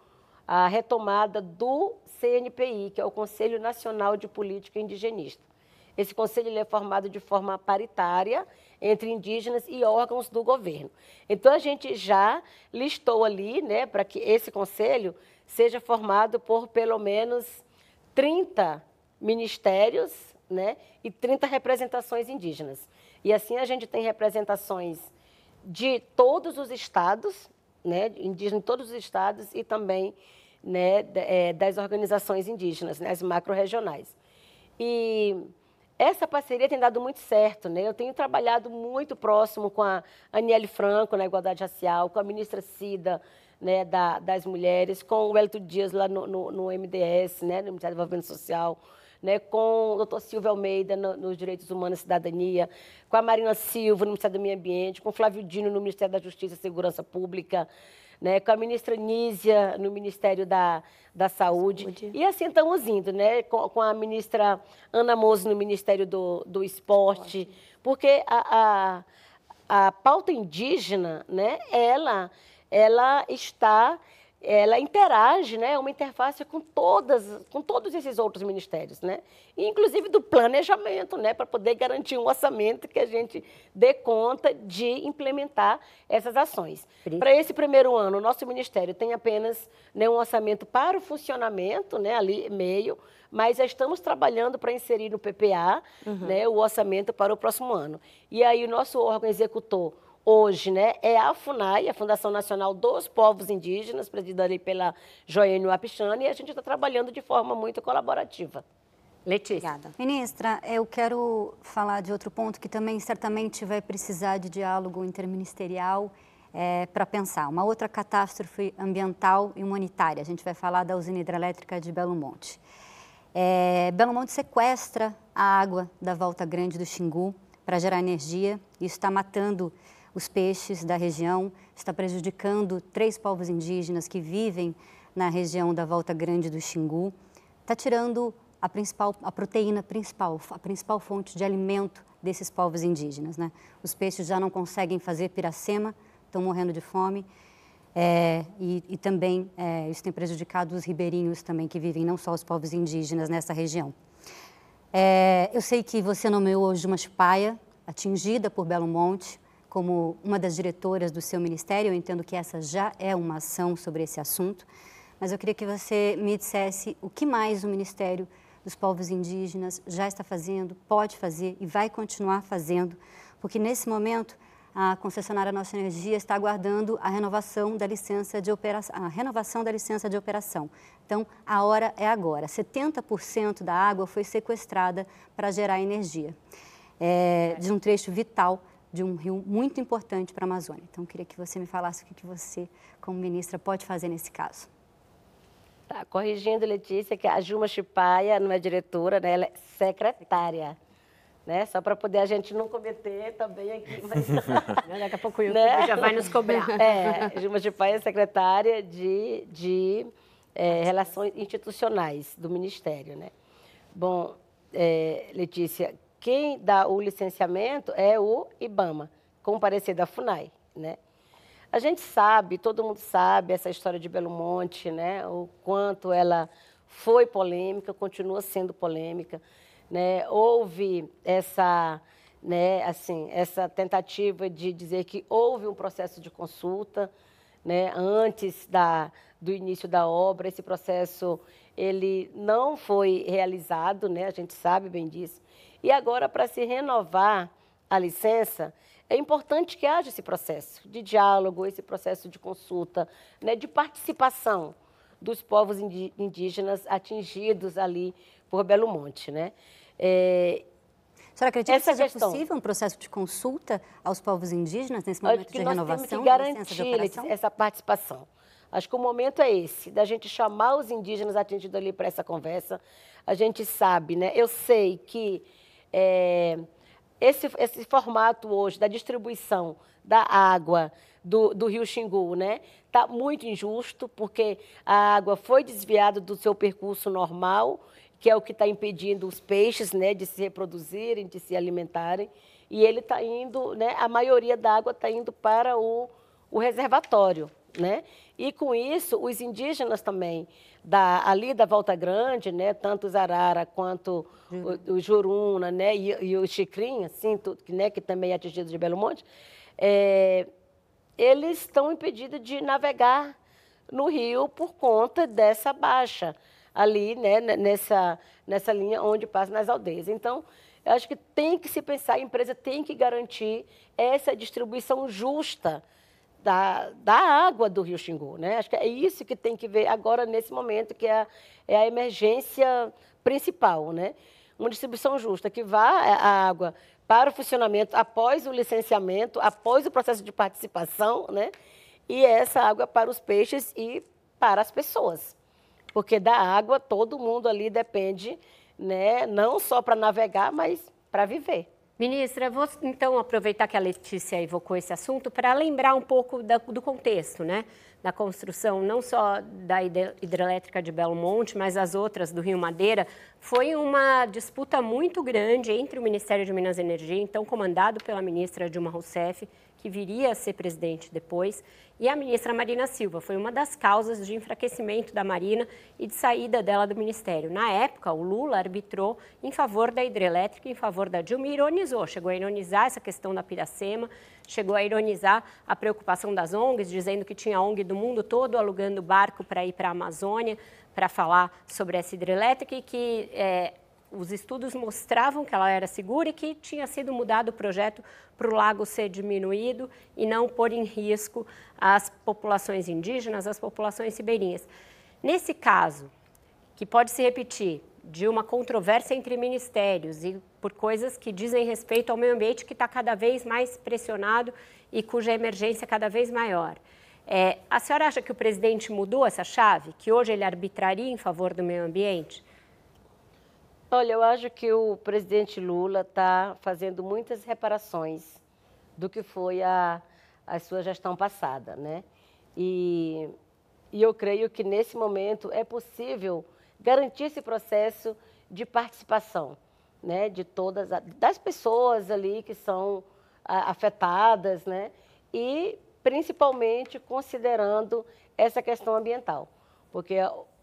a retomada do CNPI, que é o Conselho Nacional de Política Indigenista. Esse conselho é formado de forma paritária entre indígenas e órgãos do governo. Então, a gente já listou ali, né, para que esse conselho seja formado por pelo menos 30 ministérios né, e 30 representações indígenas. E assim a gente tem representações de todos os estados, né, indígenas de todos os estados e também né, é, das organizações indígenas, né, as macro-regionais. E essa parceria tem dado muito certo. Né? Eu tenho trabalhado muito próximo com a Aniele Franco, na Igualdade Racial, com a ministra Cida, né, da, das Mulheres, com o Elito Dias, lá no, no, no MDS, né, no Ministério do Desenvolvimento Social, né, com o doutor Silvio Almeida, no, nos Direitos Humanos e Cidadania, com a Marina Silva, no Ministério do Meio Ambiente, com o Flávio Dino, no Ministério da Justiça e Segurança Pública, né, com a ministra Nízia no Ministério da, da Saúde. Saúde. E assim estamos indo, né, com, com, a ministra Ana Mozo no Ministério do, do Esporte, Esporte. porque a, a, a pauta indígena, né, ela, ela está ela interage, né, uma interface com todas, com todos esses outros ministérios, né, inclusive do planejamento, né, para poder garantir um orçamento que a gente dê conta de implementar essas ações. Para esse primeiro ano, o nosso ministério tem apenas né, um orçamento para o funcionamento, né, ali meio, mas já estamos trabalhando para inserir no PPA, uhum. né, o orçamento para o próximo ano. E aí o nosso órgão executor hoje né, é a FUNAI, a Fundação Nacional dos Povos Indígenas, presidida pela Joênio Apichana, e a gente está trabalhando de forma muito colaborativa. Letícia. Obrigada. Ministra, eu quero falar de outro ponto que também certamente vai precisar de diálogo interministerial. é, para pensar. Uma outra catástrofe ambiental e humanitária. A gente vai falar da usina hidrelétrica de Belo Monte. É, Belo Monte sequestra a água da Volta Grande do Xingu para gerar energia. Isso está matando os peixes da região, está prejudicando três povos indígenas que vivem na região da Volta Grande do Xingu, está tirando a principal, a proteína principal, a principal fonte de alimento desses povos indígenas. Né? Os peixes já não conseguem fazer piracema, estão morrendo de fome. É, e, e, também é, isso tem prejudicado os ribeirinhos também que vivem, não só os povos indígenas nessa região. É, eu sei que você nomeou hoje uma chupaia atingida por Belo Monte como uma das diretoras do seu ministério. Eu entendo que essa já é uma ação sobre esse assunto, mas eu queria que você me dissesse o que mais o Ministério dos Povos Indígenas já está fazendo, pode fazer e vai continuar fazendo, porque nesse momento a concessionária Nossa Energia está aguardando a renovação da licença de operação, a renovação da licença de operação. Então, a hora é agora. 70% da água foi sequestrada para gerar energia, é, de um trecho vital de um rio muito importante para a Amazônia. Então, queria que você me falasse o que você, como ministra, pode fazer nesse caso. Tá, corrigindo, Letícia, que a Juma Chipaia não é diretora, né? ela é secretária né? Só para poder a gente não cometer também aqui. Mas... Daqui a pouco o YouTube né? já vai nos cobrar. É, Gilma de Pai é secretária de, de é, Relações Institucionais do Ministério, né? Bom, é, Letícia, quem dá o licenciamento é o IBAMA, com parecer da FUNAI, né? A gente sabe, todo mundo sabe essa história de Belo Monte, né? O quanto ela foi polêmica, continua sendo polêmica né, houve essa, né, assim, essa tentativa de dizer que houve um processo de consulta né, antes da, do início da obra. Esse processo ele não foi realizado, né, a gente sabe bem disso. E agora, para se renovar a licença, é importante que haja esse processo de diálogo, esse processo de consulta, né, de participação dos povos indígenas atingidos ali por Belo Monte. Né? É, a senhora acredita essa que seja questão, possível um processo de consulta aos povos indígenas nesse momento que de nós renovação? Temos que garantir essa participação. Acho que o momento é esse, da gente chamar os indígenas atingidos ali para essa conversa. A gente sabe, né? Eu sei que é, esse, esse formato hoje da distribuição da água do, do Rio Xingu, né? Está muito injusto, porque a água foi desviada do seu percurso normal que é o que está impedindo os peixes né, de se reproduzirem, de se alimentarem. E ele está indo, né, a maioria da água está indo para o, o reservatório. Né? E com isso, os indígenas também, da, ali da Volta Grande, né, tanto os Arara quanto o, o Juruna né, e, e o assim, né, que também é atingido de Belo Monte, é, eles estão impedidos de navegar no rio por conta dessa baixa ali, né, nessa, nessa linha onde passa nas aldeias. Então, eu acho que tem que se pensar, a empresa tem que garantir essa distribuição justa da, da água do Rio Xingu. Né? Acho que é isso que tem que ver agora, nesse momento, que é, é a emergência principal. Né? Uma distribuição justa, que vá a água para o funcionamento após o licenciamento, após o processo de participação, né? e essa água para os peixes e para as pessoas porque da água todo mundo ali depende, né, não só para navegar, mas para viver. Ministra, vou então aproveitar que a Letícia evocou esse assunto para lembrar um pouco da, do contexto, né? Da construção não só da hidrelétrica de Belo Monte, mas as outras do Rio Madeira. Foi uma disputa muito grande entre o Ministério de Minas e Energia, então comandado pela ministra Dilma Rousseff, que viria a ser presidente depois, e a ministra Marina Silva. Foi uma das causas de enfraquecimento da Marina e de saída dela do ministério. Na época, o Lula arbitrou em favor da hidrelétrica, em favor da Dilma e ironizou, chegou a ironizar essa questão da Piracema, chegou a ironizar a preocupação das ONGs, dizendo que tinha ONG do mundo todo alugando barco para ir para a Amazônia para falar sobre essa hidrelétrica e que é, os estudos mostravam que ela era segura e que tinha sido mudado o projeto para o lago ser diminuído e não pôr em risco as populações indígenas, as populações ribeirinhas. Nesse caso, que pode se repetir, de uma controvérsia entre ministérios e por coisas que dizem respeito ao meio ambiente que está cada vez mais pressionado e cuja emergência é cada vez maior. É, a senhora acha que o presidente mudou essa chave, que hoje ele arbitraria em favor do meio ambiente? Olha, eu acho que o presidente Lula está fazendo muitas reparações do que foi a, a sua gestão passada, né? E, e eu creio que nesse momento é possível garantir esse processo de participação, né? De todas das pessoas ali que são afetadas, né? E principalmente considerando essa questão ambiental, porque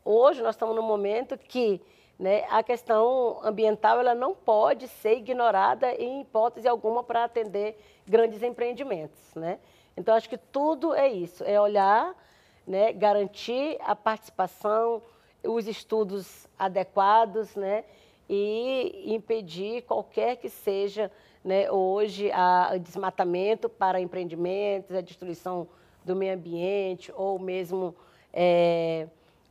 hoje nós estamos num momento que né, a questão ambiental ela não pode ser ignorada em hipótese alguma para atender grandes empreendimentos, né? Então acho que tudo é isso, é olhar, né, garantir a participação, os estudos adequados, né, e impedir qualquer que seja né, hoje o desmatamento para empreendimentos, a destruição do meio ambiente ou mesmo é,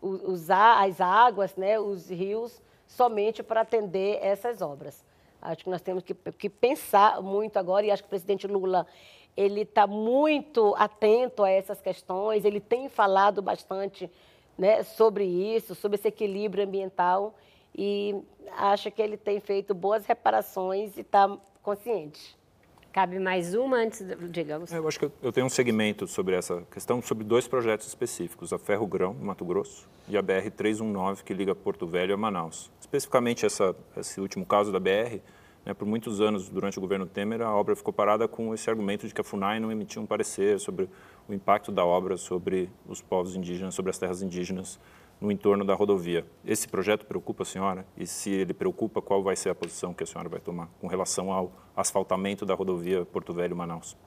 usar as águas, né, os rios, somente para atender essas obras. Acho que nós temos que, que pensar muito agora e acho que o presidente Lula ele está muito atento a essas questões, ele tem falado bastante né, sobre isso, sobre esse equilíbrio ambiental e acho que ele tem feito boas reparações e está consciente. Cabe mais uma antes, digamos. Eu acho que eu tenho um segmento sobre essa questão, sobre dois projetos específicos, a Ferro Grão, Mato Grosso, e a BR-319, que liga Porto Velho a Manaus. Especificamente essa, esse último caso da BR, né, por muitos anos, durante o governo Temer, a obra ficou parada com esse argumento de que a FUNAI não emitia um parecer sobre o impacto da obra sobre os povos indígenas, sobre as terras indígenas no entorno da rodovia. Esse projeto preocupa a senhora? E se ele preocupa, qual vai ser a posição que a senhora vai tomar com relação ao asfaltamento da rodovia Porto Velho-Manaus?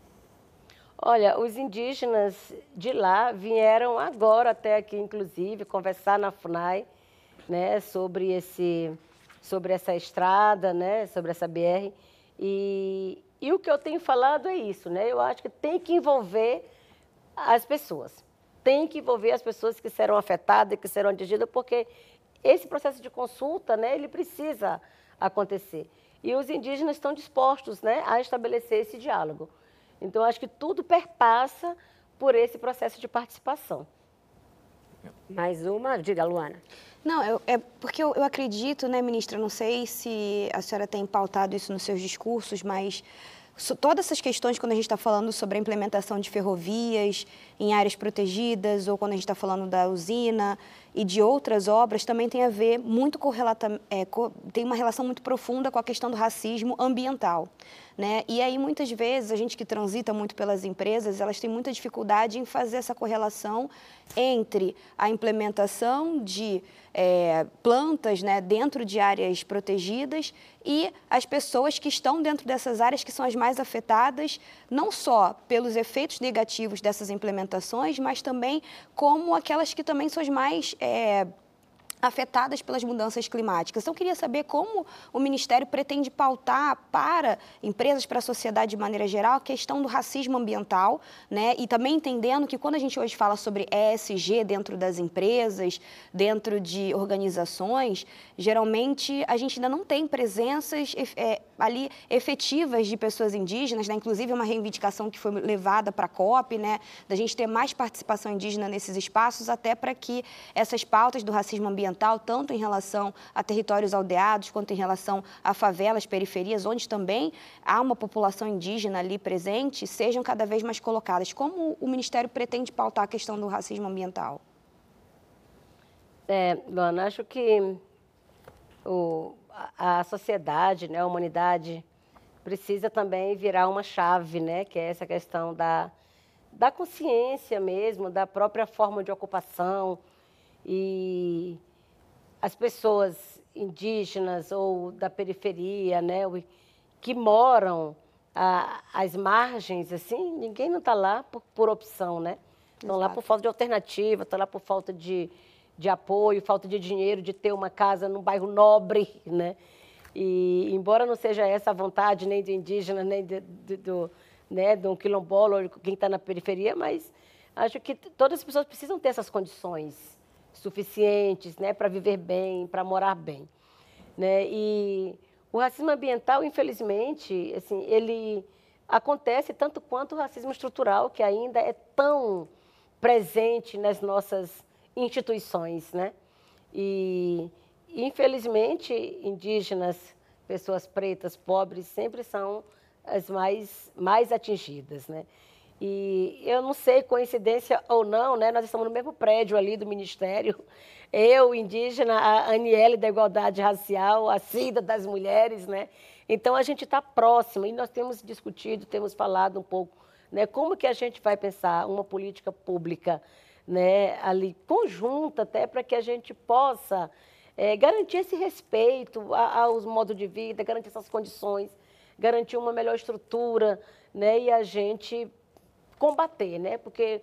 Olha, os indígenas de lá vieram agora até aqui, inclusive, conversar na FUNAI né, sobre, esse, sobre essa estrada, né, sobre essa BR. E, e o que eu tenho falado é isso, né? Eu acho que tem que envolver as pessoas tem que envolver as pessoas que serão afetadas, que serão atingidas, porque esse processo de consulta, né, ele precisa acontecer. E os indígenas estão dispostos né, a estabelecer esse diálogo. Então, acho que tudo perpassa por esse processo de participação. Mais uma, diga, Luana. Não, eu, é porque eu, eu, acredito, né, ministra, não sei se a senhora tem pautado isso nos seus discursos, mas todas essas questões, quando a gente está falando sobre a implementação de ferrovias em áreas protegidas, ou quando a gente está falando da usina e de outras obras, também tem a ver muito com é, tem uma relação muito profunda com a questão do racismo ambiental. Né? E aí, muitas vezes, a gente que transita muito pelas empresas, elas têm muita dificuldade em fazer essa correlação entre a implementação de é, plantas né, dentro de áreas protegidas e as pessoas que estão dentro dessas áreas que são as mais afetadas, não só pelos efeitos negativos dessas implementações, mas também como aquelas que também são as mais é, é, afetadas pelas mudanças climáticas. Então, queria saber como o Ministério pretende pautar para empresas, para a sociedade de maneira geral, a questão do racismo ambiental, né? E também entendendo que quando a gente hoje fala sobre ESG dentro das empresas, dentro de organizações, geralmente a gente ainda não tem presenças é, ali efetivas de pessoas indígenas, né? Inclusive uma reivindicação que foi levada para a COP, né? Da gente ter mais participação indígena nesses espaços, até para que essas pautas do racismo ambiental ambiental, tanto em relação a territórios aldeados, quanto em relação a favelas, periferias, onde também há uma população indígena ali presente, sejam cada vez mais colocadas. Como o Ministério pretende pautar a questão do racismo ambiental? É, Luana, acho que o, a, a sociedade, né, a humanidade, precisa também virar uma chave, né, que é essa questão da, da consciência mesmo, da própria forma de ocupação e as pessoas indígenas ou da periferia, né, que moram às margens, assim, ninguém não está lá por, por, opção, né? Estão lá por falta de alternativa, estão lá por falta de, de apoio, falta de dinheiro, de ter uma casa num bairro nobre, né? E embora não seja essa a vontade nem do indígena, nem de, de, do, né, de um quilombola ou quem está na periferia, mas acho que todas as pessoas precisam ter essas condições suficientes né, para viver bem, para morar bem. Né? E o racismo ambiental, infelizmente, assim, ele acontece tanto quanto o racismo estrutural, que ainda é tão presente nas nossas instituições, né? E, infelizmente, indígenas, pessoas pretas, pobres, sempre são as mais, mais atingidas, né? E eu não sei, coincidência ou não, né? Nós estamos no mesmo prédio ali do Ministério. Eu, indígena, a Aniele da Igualdade Racial, a Cida das Mulheres, né? Então a gente está próximo e nós temos discutido, temos falado um pouco, né? Como que a gente vai pensar uma política pública, né? Ali conjunta até para que a gente possa é, garantir esse respeito aos modos de vida, garantir essas condições, garantir uma melhor estrutura, né? E a gente combater, né? Porque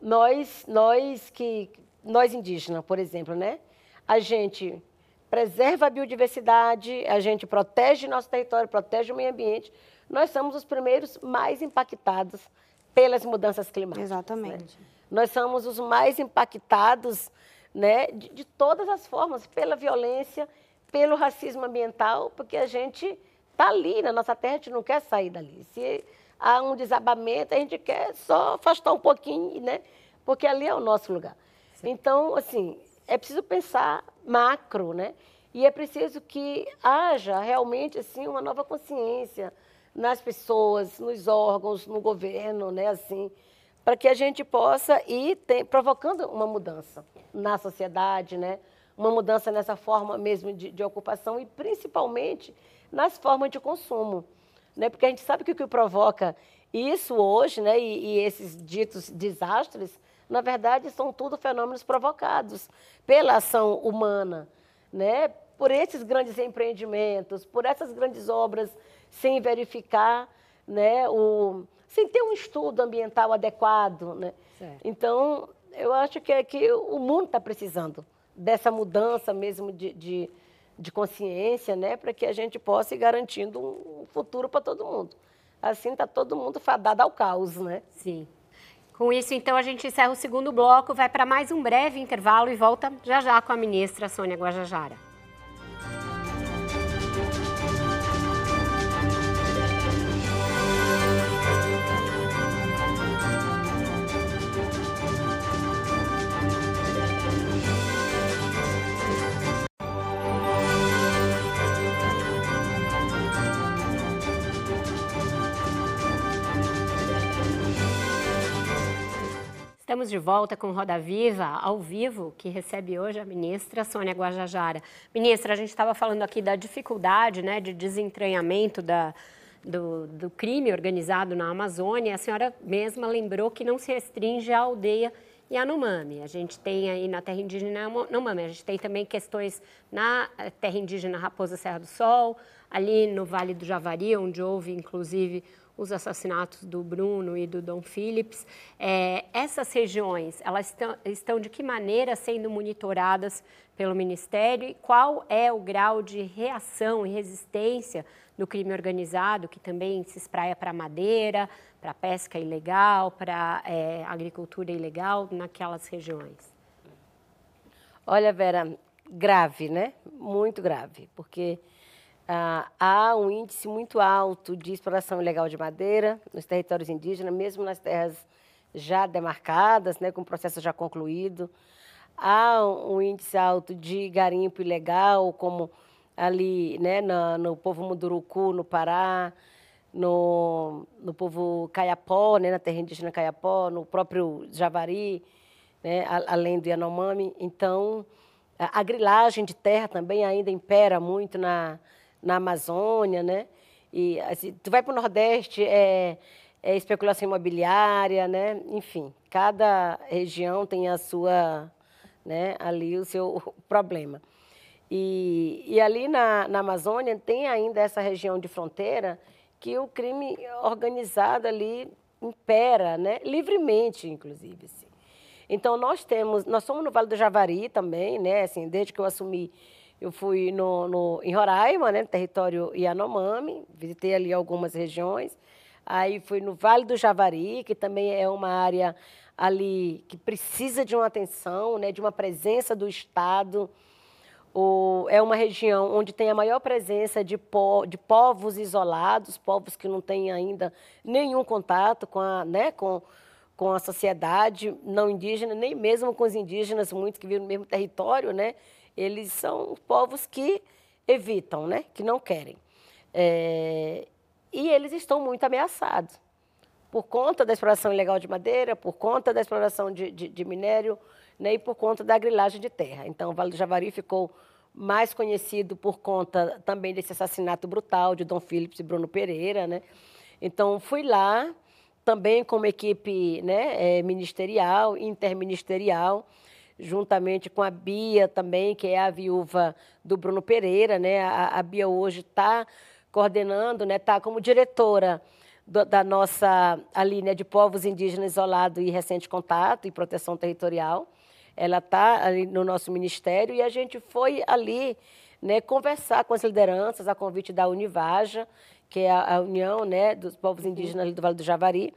nós, nós que nós indígenas, por exemplo, né? A gente preserva a biodiversidade, a gente protege nosso território, protege o meio ambiente. Nós somos os primeiros mais impactados pelas mudanças climáticas. Né? Exatamente. Né? Nós somos os mais impactados, né, de, de todas as formas, pela violência, pelo racismo ambiental, porque a gente está ali na nossa terra, a gente não quer sair dali. Se há um desabamento, a gente quer só afastar um pouquinho, né? Porque ali é o nosso lugar. Sim. Então, assim, é preciso pensar macro, né? E é preciso que haja realmente assim uma nova consciência nas pessoas, nos órgãos, no governo, né? Assim, para que a gente possa ir provocando uma mudança na sociedade, né? Uma mudança nessa forma mesmo de, de ocupação e principalmente nas formas de consumo né? porque a gente sabe que o que provoca isso hoje, né? e, e esses ditos desastres, na verdade, são tudo fenômenos provocados pela ação humana, né? por esses grandes empreendimentos, por essas grandes obras sem verificar, né? o, sem ter um estudo ambiental adequado. Né? Então, eu acho que, é que o mundo está precisando dessa mudança mesmo de, de de consciência, né, para que a gente possa ir garantindo um futuro para todo mundo. Assim está todo mundo fadado ao caos, né? Sim. Com isso, então, a gente encerra o segundo bloco, vai para mais um breve intervalo e volta já já com a ministra Sônia Guajajara. Estamos de volta com Roda Viva, ao vivo, que recebe hoje a ministra Sônia Guajajara. Ministra, a gente estava falando aqui da dificuldade né, de desentranhamento da, do, do, crime organizado na Amazônia. A senhora mesma lembrou que não se restringe à aldeia Yanomami. A gente tem aí na terra indígena Yanomami, a gente tem também questões na eh, terra indígena Raposa Serra do Sol, ali no Vale do Javari, onde houve, inclusive, os assassinatos do Bruno e do Dom Phillips. É, essas regiões, elas estão, estão de que maneira sendo monitoradas pelo Ministério e qual é o grau de reação e resistência do crime organizado, que também se espraia para madeira, para pesca ilegal, para é, agricultura ilegal naquelas regiões? Olha, Vera, grave, né? Muito grave, porque ah, há um índice muito alto de exploração ilegal de madeira nos territórios indígenas, mesmo nas terras já demarcadas, né, com o processo já concluído. Há um índice alto de garimpo ilegal, como ali né, no, no povo Munduruku, no Pará, no, no povo Caiapó, né, na terra indígena Caiapó, no próprio Javari, né, além do Yanomami. Então, a grilagem de terra também ainda impera muito na, na Amazônia, né? E assim, tu vai para o Nordeste, é, é especulação imobiliária, né? Enfim, cada região tem a sua, né? Ali o seu problema. E, e ali na, na Amazônia tem ainda essa região de fronteira que o crime organizado ali impera, né? Livremente, inclusive. Assim. Então nós temos, nós somos no Vale do Javari também, né? Assim, desde que eu assumi eu fui no, no, em Roraima, né, no território Yanomami, visitei ali algumas regiões. Aí fui no Vale do Javari, que também é uma área ali que precisa de uma atenção, né, de uma presença do Estado. O, é uma região onde tem a maior presença de, po, de povos isolados, povos que não têm ainda nenhum contato com a, né, com, com a sociedade não indígena, nem mesmo com os indígenas, muitos que vivem no mesmo território, né? Eles são povos que evitam, né? Que não querem. É, e eles estão muito ameaçados por conta da exploração ilegal de madeira, por conta da exploração de, de, de minério né, e por conta da grilagem de terra. Então, o Vale do Javari ficou mais conhecido por conta também desse assassinato brutal de Dom Phillips e Bruno Pereira. Né? Então, fui lá também com uma equipe né, é, ministerial, interministerial, juntamente com a Bia também, que é a viúva do Bruno Pereira. Né? A, a Bia hoje está coordenando, está né, tá como diretora do, da nossa ali, né, de povos indígenas isolados e recente contato e proteção territorial. Ela está ali no nosso ministério e a gente foi ali né, conversar com as lideranças a convite da Univaja, que é a, a União né, dos Povos Indígenas do Vale do Javari.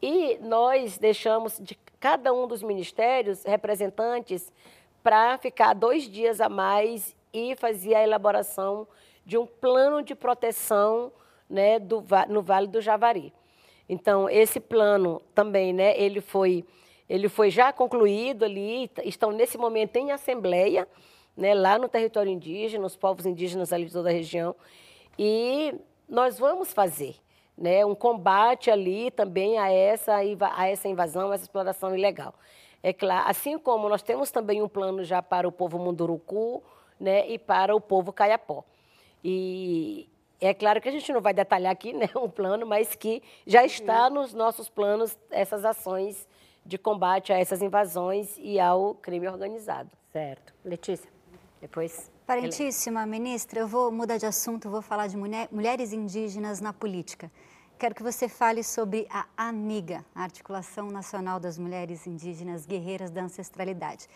E nós deixamos de cada um dos ministérios representantes para ficar dois dias a mais e fazer a elaboração de um plano de proteção né, do, no Vale do Javari. Então, esse plano também, né, ele foi, ele foi já concluído ali, estão nesse momento em assembleia, né, lá no território indígena, os povos indígenas ali de toda a região, e nós vamos fazer né, um combate ali também a essa, a essa invasão, a essa exploração ilegal. É claro, assim como nós temos também um plano já para o povo Munduruku né, e para o povo Caiapó. E, é claro que a gente não vai detalhar aqui né, um plano, mas que já está nos nossos planos essas ações de combate a essas invasões e ao crime organizado. Certo. Letícia, depois. Parentíssima ministra, eu vou mudar de assunto, vou falar de mulher, mulheres indígenas na política. Quero que você fale sobre a AMIGA, a Articulação Nacional das Mulheres Indígenas Guerreiras da Ancestralidade.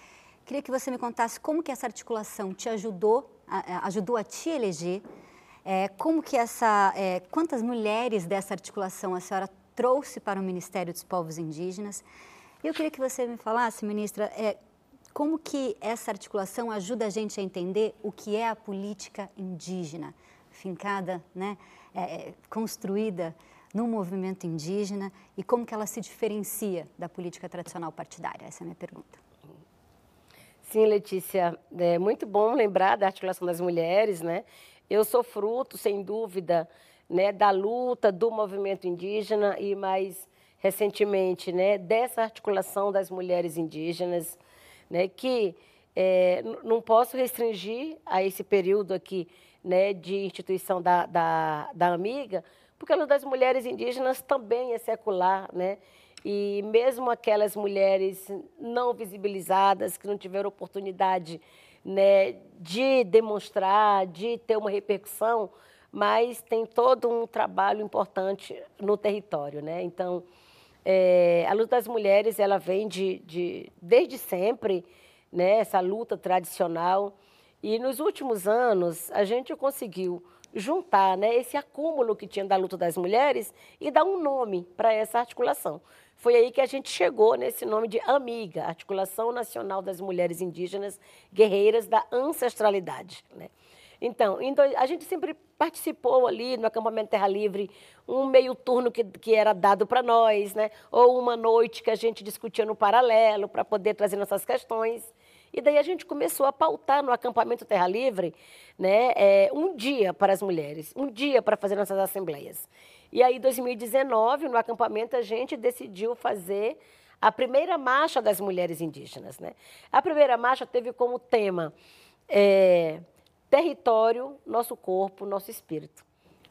Queria que você me contasse como que essa articulação te ajudou, ajudou a te eleger, é, como que essa, é, quantas mulheres dessa articulação a senhora trouxe para o Ministério dos Povos Indígenas? Eu queria que você me falasse, ministra, como que essa articulação ajuda a gente a entender o que é a política indígena, fincada, né, é, é construída no movimento indígena e como que ela se diferencia da política tradicional partidária? Essa é a minha pergunta. Sim, Letícia, é muito bom lembrar da articulação das mulheres, né? Eu sou fruto, sem dúvida, né, da luta do movimento indígena e mais recentemente, né, dessa articulação das mulheres indígenas, né, que é, não posso restringir a esse período aqui, né, de instituição da, da, da Amiga, porque a luta das mulheres indígenas também é secular, né, e mesmo aquelas mulheres não visibilizadas, que não tiveram oportunidade né, de demonstrar, de ter uma repercussão, mas tem todo um trabalho importante no território. Né? Então, é, a luta das mulheres ela vem de, de desde sempre, né, essa luta tradicional. E nos últimos anos, a gente conseguiu juntar né, esse acúmulo que tinha da luta das mulheres e dar um nome para essa articulação. Foi aí que a gente chegou nesse nome de AMIGA, Articulação Nacional das Mulheres Indígenas Guerreiras da Ancestralidade. Né? Então, a gente sempre participou ali no acampamento Terra Livre, um meio turno que, que era dado para nós, né? ou uma noite que a gente discutia no paralelo para poder trazer nossas questões. E daí a gente começou a pautar no acampamento Terra Livre né, é, um dia para as mulheres, um dia para fazer nossas assembleias. E aí, em 2019, no acampamento, a gente decidiu fazer a primeira marcha das mulheres indígenas. Né? A primeira marcha teve como tema é, território, nosso corpo, nosso espírito.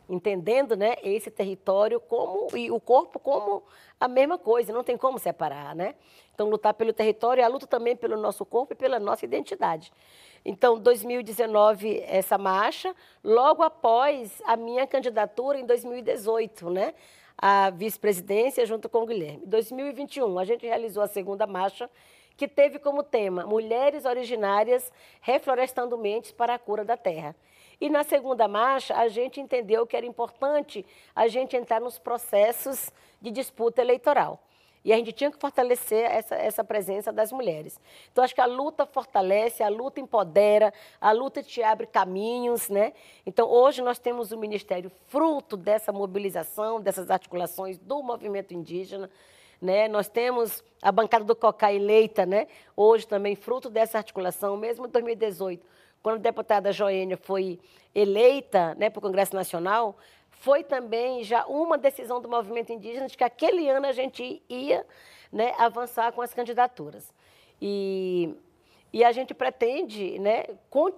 Entendendo né, esse território como e o corpo como a mesma coisa, não tem como separar. Né? Então, lutar pelo território é a luta também pelo nosso corpo e pela nossa identidade. Então, 2019, essa marcha, logo após a minha candidatura em 2018, né? A vice-presidência junto com o Guilherme. 2021, a gente realizou a segunda marcha, que teve como tema Mulheres Originárias Reflorestando Mentes para a Cura da Terra. E na segunda marcha, a gente entendeu que era importante a gente entrar nos processos de disputa eleitoral. E a gente tinha que fortalecer essa, essa presença das mulheres. Então, acho que a luta fortalece, a luta empodera, a luta te abre caminhos, né? Então, hoje nós temos o Ministério fruto dessa mobilização, dessas articulações do movimento indígena. Né? Nós temos a bancada do COCA eleita, né? hoje também fruto dessa articulação, mesmo em 2018, quando a deputada Joênia foi eleita né, para o Congresso Nacional, foi também já uma decisão do movimento indígena de que aquele ano a gente ia né, avançar com as candidaturas. E, e a gente pretende né,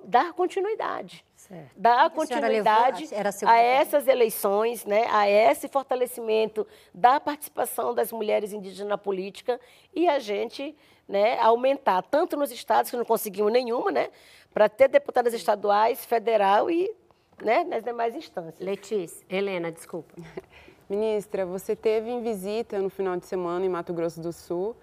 dar continuidade. Certo. Dar continuidade levou, a essas eleições, né, a esse fortalecimento da participação das mulheres indígenas na política e a gente né, aumentar, tanto nos estados, que não conseguimos nenhuma, né, para ter deputadas estaduais, federal e né, nas demais instâncias. Letícia, Helena, desculpa. Ministra, você teve em visita no final de semana em Mato Grosso do Sul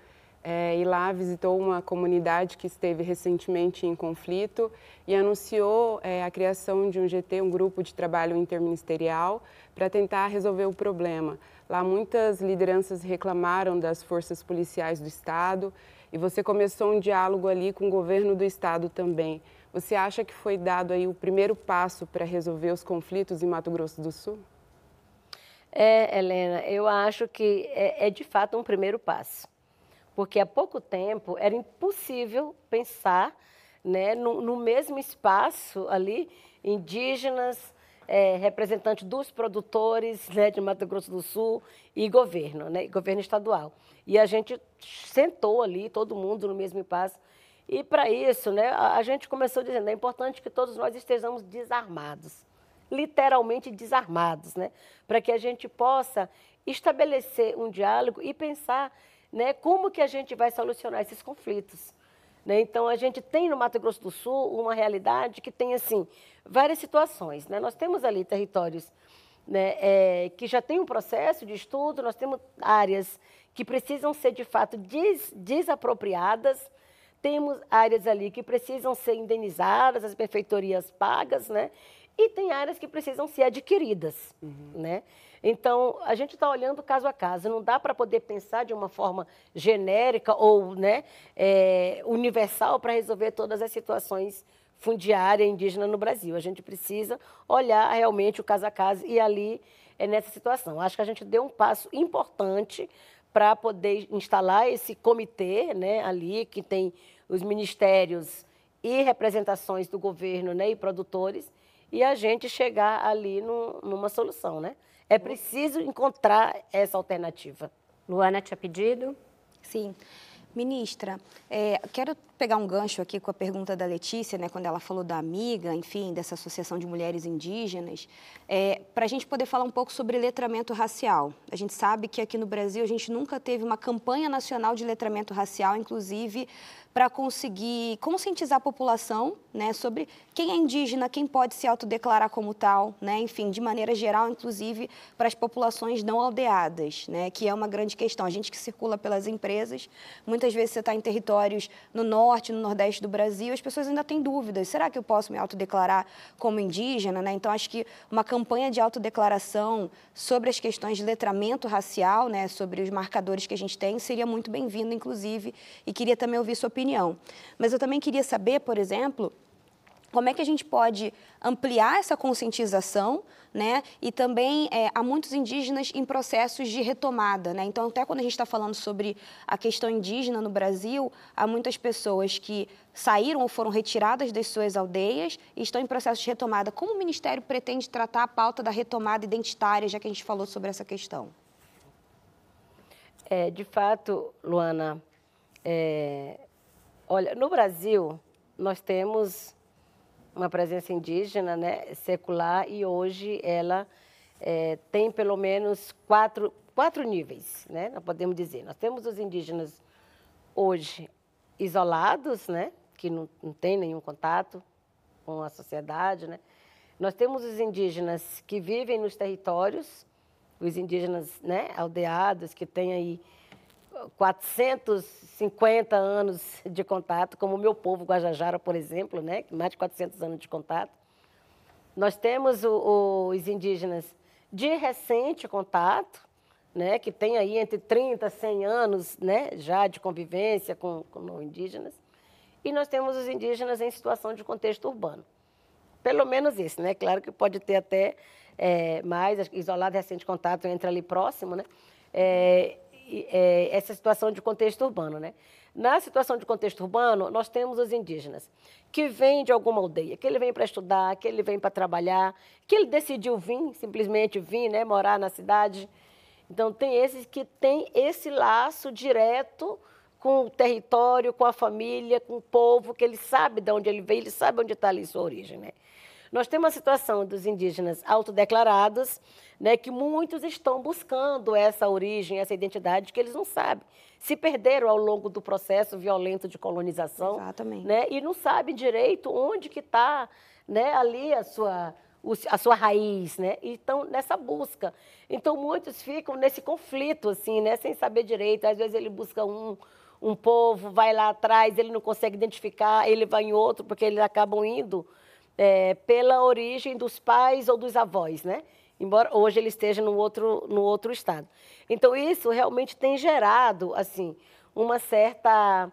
é, e lá visitou uma comunidade que esteve recentemente em conflito e anunciou é, a criação de um GT, um grupo de trabalho interministerial, para tentar resolver o problema. Lá muitas lideranças reclamaram das forças policiais do Estado e você começou um diálogo ali com o governo do Estado também. Você acha que foi dado aí o primeiro passo para resolver os conflitos em Mato Grosso do Sul? É, Helena, eu acho que é, é de fato um primeiro passo. Porque há pouco tempo era impossível pensar né, no, no mesmo espaço ali, indígenas, é, representantes dos produtores né, de Mato Grosso do Sul e governo, né, governo estadual. E a gente sentou ali, todo mundo no mesmo espaço, e para isso, né, a, gente começou dizendo, é importante que todos nós estejamos desarmados, literalmente desarmados, né, para que a gente possa estabelecer um diálogo e pensar né, como que a gente vai solucionar esses conflitos. Né? Então, a gente tem no Mato Grosso do Sul uma realidade que tem, assim, várias situações. Né? Nós temos ali territórios né, é, que já tem um processo de estudo, nós temos áreas que precisam ser, de fato, des, desapropriadas, temos áreas ali que precisam ser indenizadas, as prefeitorias pagas, né? E tem áreas que precisam ser adquiridas, uhum. né? Então, a gente está olhando caso a caso, não dá para poder pensar de uma forma genérica ou né, é, universal para resolver todas as situações fundiária indígena no Brasil. A gente precisa olhar realmente o caso a caso e ali é nessa situação. Acho que a gente deu um passo importante para poder instalar esse comitê né, ali, que tem os ministérios e representações do governo né, e produtores, e a gente chegar ali numa solução. Né? É preciso encontrar essa alternativa. Luana tinha pedido? Sim. Ministra, é, quero pegar um gancho aqui com a pergunta da Letícia, né, quando ela falou da amiga, enfim, dessa Associação de Mulheres Indígenas, é, para a gente poder falar um pouco sobre letramento racial. A gente sabe que aqui no Brasil a gente nunca teve uma campanha nacional de letramento racial, inclusive para conseguir conscientizar a população né, sobre quem é indígena, quem pode se autodeclarar como tal, né, enfim, de maneira geral, inclusive para as populações não aldeadas, né, que é uma grande questão. A gente que circula pelas empresas, muitas vezes você está em territórios no norte, no nordeste do Brasil, as pessoas ainda têm dúvidas. Será que eu posso me autodeclarar como indígena? Né? Então, acho que uma campanha de autodeclaração sobre as questões de letramento racial, né, sobre os marcadores que a gente tem, seria muito bem-vindo, inclusive, e queria também ouvir sua opinião. Mas eu também queria saber, por exemplo, como é que a gente pode ampliar essa conscientização, né? E também é, há muitos indígenas em processos de retomada, né? Então, até quando a gente está falando sobre a questão indígena no Brasil, há muitas pessoas que saíram ou foram retiradas das suas aldeias e estão em processo de retomada. Como o Ministério pretende tratar a pauta da retomada identitária, já que a gente falou sobre essa questão? É, de fato, Luana, é, Olha, no Brasil, nós temos uma presença indígena né, secular e hoje ela é, tem pelo menos quatro, quatro níveis, né, nós podemos dizer. Nós temos os indígenas hoje isolados, né, que não, não têm nenhum contato com a sociedade. Né. Nós temos os indígenas que vivem nos territórios, os indígenas né, aldeados, que têm aí 450 anos de contato, como o meu povo Guajajara, por exemplo, né? mais de 400 anos de contato. Nós temos o, os indígenas de recente contato, né, que tem aí entre 30 e 100 anos né, já de convivência com, com indígenas, e nós temos os indígenas em situação de contexto urbano. Pelo menos isso, né? Claro que pode ter até é, mais, isolado recente contato entre ali próximo, né? É, é, essa situação de contexto urbano, né? Na situação de contexto urbano, nós temos os indígenas, que vêm de alguma aldeia, que ele vem para estudar, que ele vem para trabalhar, que ele decidiu vir, simplesmente vir, né, morar na cidade. Então, tem esses que têm esse laço direto com o território, com a família, com o povo, que ele sabe de onde ele veio, ele sabe onde está ali sua origem. Né? Nós temos a situação dos indígenas autodeclarados, né, que muitos estão buscando essa origem, essa identidade que eles não sabem. Se perderam ao longo do processo violento de colonização. Exatamente. Né, e não sabem direito onde que está né, ali a sua, a sua raiz, né? E estão nessa busca. Então, muitos ficam nesse conflito, assim, né? Sem saber direito. Às vezes ele busca um, um povo, vai lá atrás, ele não consegue identificar, ele vai em outro, porque eles acabam indo é, pela origem dos pais ou dos avós, né? Embora hoje ele esteja no outro, no outro estado. Então, isso realmente tem gerado, assim, uma certa,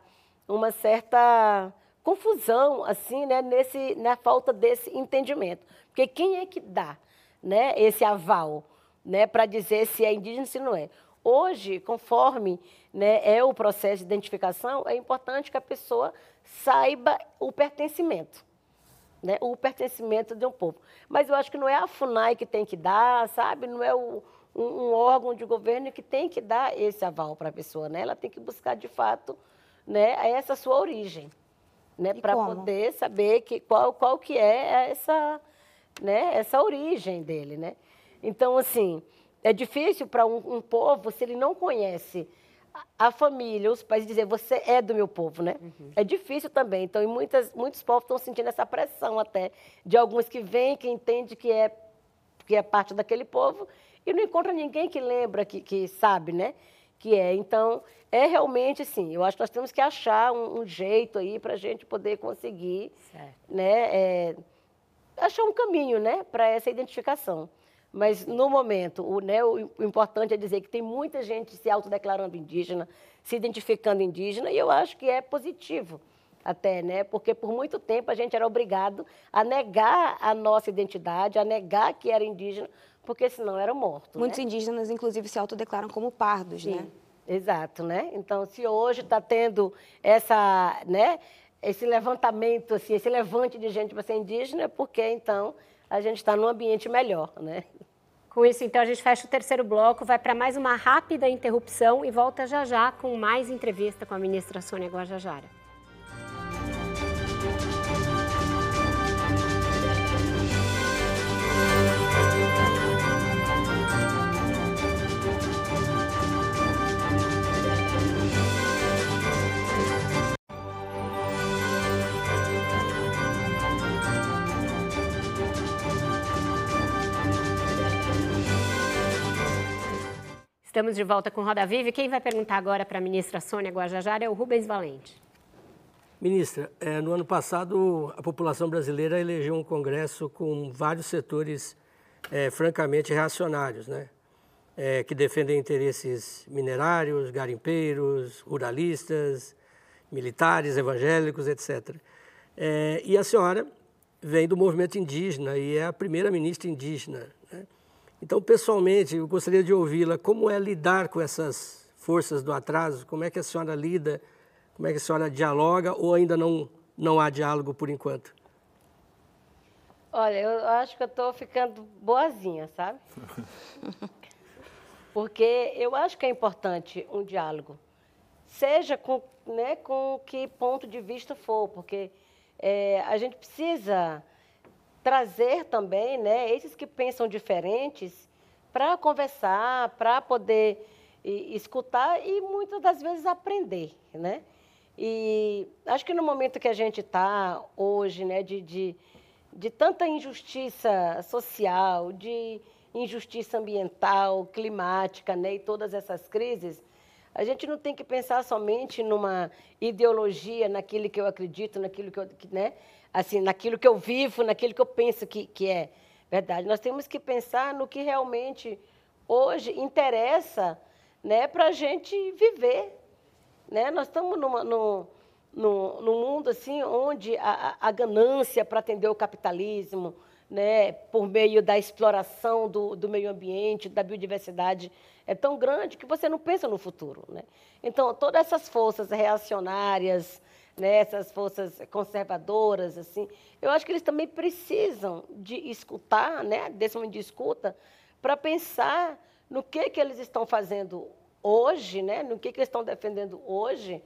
uma certa confusão, assim, né, nesse, na falta desse entendimento. Porque quem é que dá né, esse aval né, para dizer se é indígena ou se não é? Hoje, conforme né, é o processo de identificação, é importante que a pessoa saiba o pertencimento. Né, o pertencimento de um povo. Mas eu acho que não é a FUNAI que tem que dar, sabe? Não é o, um, um, órgão de governo que tem que dar esse aval para a pessoa. Né? Ela tem que buscar, de fato, né, essa sua origem. Né, para poder saber que, qual, qual que é essa, né, essa origem dele. Né? Então, assim, é difícil para um, um, povo, se ele não conhece a, família, os pais, dizer você é do meu povo, né? Uhum. É difícil também. Então, e muitas, muitos povos estão sentindo essa pressão até de alguns que vêm, que entende que é, que é parte daquele povo e não encontra ninguém que lembra, que, que sabe, né? Que é. Então, é realmente assim, eu acho que nós temos que achar um, um jeito aí para a gente poder conseguir, certo. né? É, achar um caminho, né? Para essa identificação. Mas, no momento, o, né, o, importante é dizer que tem muita gente se autodeclarando indígena, se identificando indígena, e eu acho que é positivo até, né? Porque por muito tempo a gente era obrigado a negar a nossa identidade, a negar que era indígena, porque senão era morto. Muitos né? indígenas, inclusive, se autodeclaram como pardos, Sim, né? Exato, né? Então, se hoje está tendo essa, né, esse levantamento, assim, esse levante de gente para ser indígena, é porque, então, a gente está num ambiente melhor, né? Com isso, então, a gente fecha o terceiro bloco, vai para mais uma rápida interrupção e volta já já com mais entrevista com a ministra Sônia Guajajara. Estamos de volta com Roda Viva quem vai perguntar agora para a ministra Sônia Guajajara é o Rubens Valente. Ministra, é, no ano passado a população brasileira elegeu um congresso com vários setores é, francamente reacionários, né? É, que defendem interesses minerários, garimpeiros, ruralistas, militares, evangélicos, etc. É, e a senhora vem do movimento indígena e é a primeira ministra indígena então, pessoalmente, eu gostaria de ouvi-la. Como é lidar com essas forças do atraso? Como é que a senhora lida? Como é que a senhora dialoga ou ainda não, não há diálogo por enquanto? Olha, eu acho que eu estou ficando boazinha, sabe? Porque eu acho que é importante um diálogo, seja com, né, com que ponto de vista for, porque é, a gente precisa trazer também né, esses que pensam diferentes para conversar, para poder e, escutar e muitas das vezes aprender. Né? E acho que no momento que a gente está hoje, né, de, de, de tanta injustiça social, de injustiça ambiental, climática né, e todas essas crises, a gente não tem que pensar somente numa ideologia, naquilo que eu acredito, naquilo que eu. Né? Assim, naquilo que eu vivo, naquilo que eu penso que, que é verdade. Nós temos que pensar no que realmente hoje interessa né, para a gente viver. Né? Nós estamos numa, num, num, num mundo assim, onde a, a ganância para atender o capitalismo, né, por meio da exploração do, do meio ambiente, da biodiversidade, é tão grande que você não pensa no futuro. Né? Então, todas essas forças reacionárias, né, essas forças conservadoras, assim, eu acho que eles também precisam de escutar, né, desse momento de escuta, para pensar no que, que eles estão fazendo hoje, né, no que, que eles estão defendendo hoje,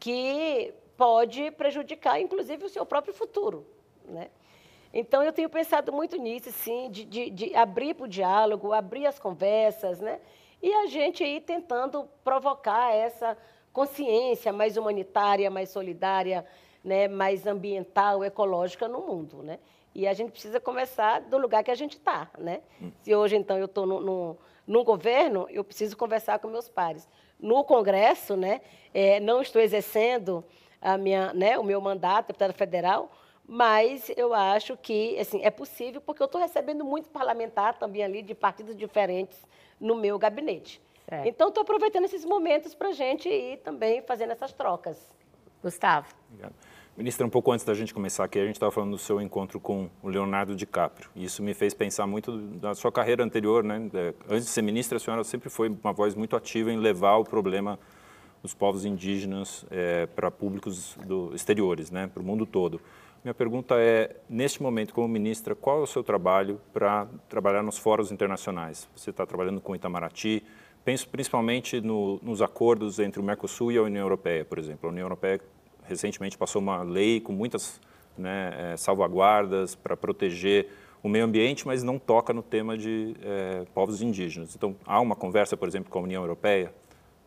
que pode prejudicar, inclusive, o seu próprio futuro. Né? Então, eu tenho pensado muito nisso, sim, de, de, de abrir para o diálogo, abrir as conversas, né? e a gente ir tentando provocar essa consciência mais humanitária, mais solidária, né, mais ambiental, ecológica no mundo, né? E a gente precisa começar do lugar que a gente está, né? Hum. Se hoje, então, eu estou no, no, no, governo, eu preciso conversar com meus pares. No Congresso, né, é, não estou exercendo a minha, né, o meu mandato, deputada federal, mas eu acho que assim, é possível, porque eu estou recebendo muito parlamentar também ali de partidos diferentes no meu gabinete. Certo. Então, estou aproveitando esses momentos para a gente ir também fazendo essas trocas. Gustavo. Obrigado. Ministra, um pouco antes da gente começar aqui, a gente estava falando do seu encontro com o Leonardo DiCaprio. E isso me fez pensar muito na sua carreira anterior, né? É, antes de ser ministra, a senhora sempre foi uma voz muito ativa em levar o problema dos povos indígenas é, para públicos do, exteriores, né? Para o mundo todo. Minha pergunta é, neste momento, como ministra, qual é o seu trabalho para trabalhar nos fóruns internacionais? Você está trabalhando com Itamaraty, penso principalmente no, nos acordos entre o Mercosul e a União Europeia, por exemplo. A União Europeia recentemente passou uma lei com muitas né, é, salvaguardas para proteger o meio ambiente, mas não toca no tema de é, povos indígenas. Então, há uma conversa, por exemplo, com a União Europeia,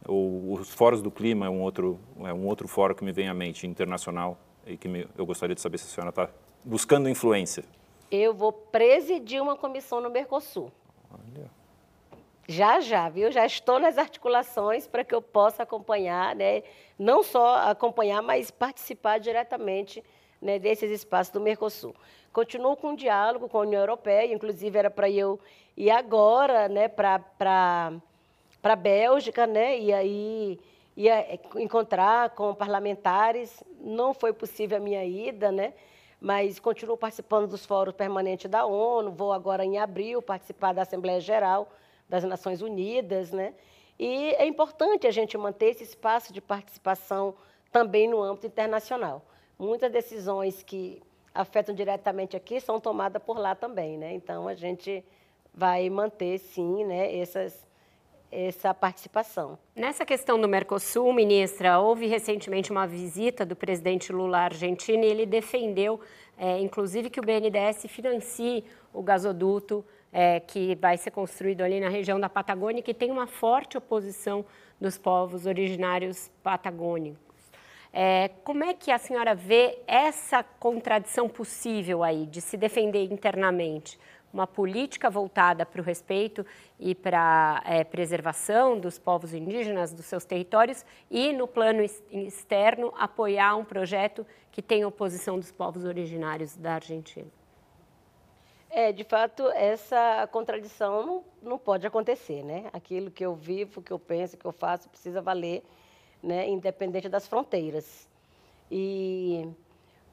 ou os fóruns do clima é um outro, é um outro fórum que me vem à mente, internacional, e que me, eu gostaria de saber se a senhora está buscando influência. Eu vou presidir uma comissão no Mercosul. Olha. Já, já, viu? Já estou nas articulações para que eu possa acompanhar, né? não só acompanhar, mas participar diretamente né, desses espaços do Mercosul. Continuo com o diálogo com a União Europeia, inclusive era para eu ir agora né, para a Bélgica, né, e aí ia encontrar com parlamentares. Não foi possível a minha ida, né? mas continuo participando dos fóruns permanentes da ONU. Vou agora, em abril, participar da Assembleia Geral das Nações Unidas, né? E é importante a gente manter esse espaço de participação também no âmbito internacional. Muitas decisões que afetam diretamente aqui são tomadas por lá também, né? Então a gente vai manter sim, né, essas essa participação. Nessa questão do Mercosul, ministra, houve recentemente uma visita do presidente Lula à Argentina e ele defendeu, é, inclusive, que o BNDES financie o gasoduto é, que vai ser construído ali na região da Patagônia, que tem uma forte oposição dos povos originários patagônicos. É, como é que a senhora vê essa contradição possível aí de se defender internamente? Uma política voltada para o respeito e para a é, preservação dos povos indígenas, dos seus territórios, e no plano externo apoiar um projeto que tem oposição dos povos originários da Argentina. É, de fato, essa contradição não, não pode acontecer, né? Aquilo que eu vivo, que eu penso, que eu faço, precisa valer, né? Independente das fronteiras. E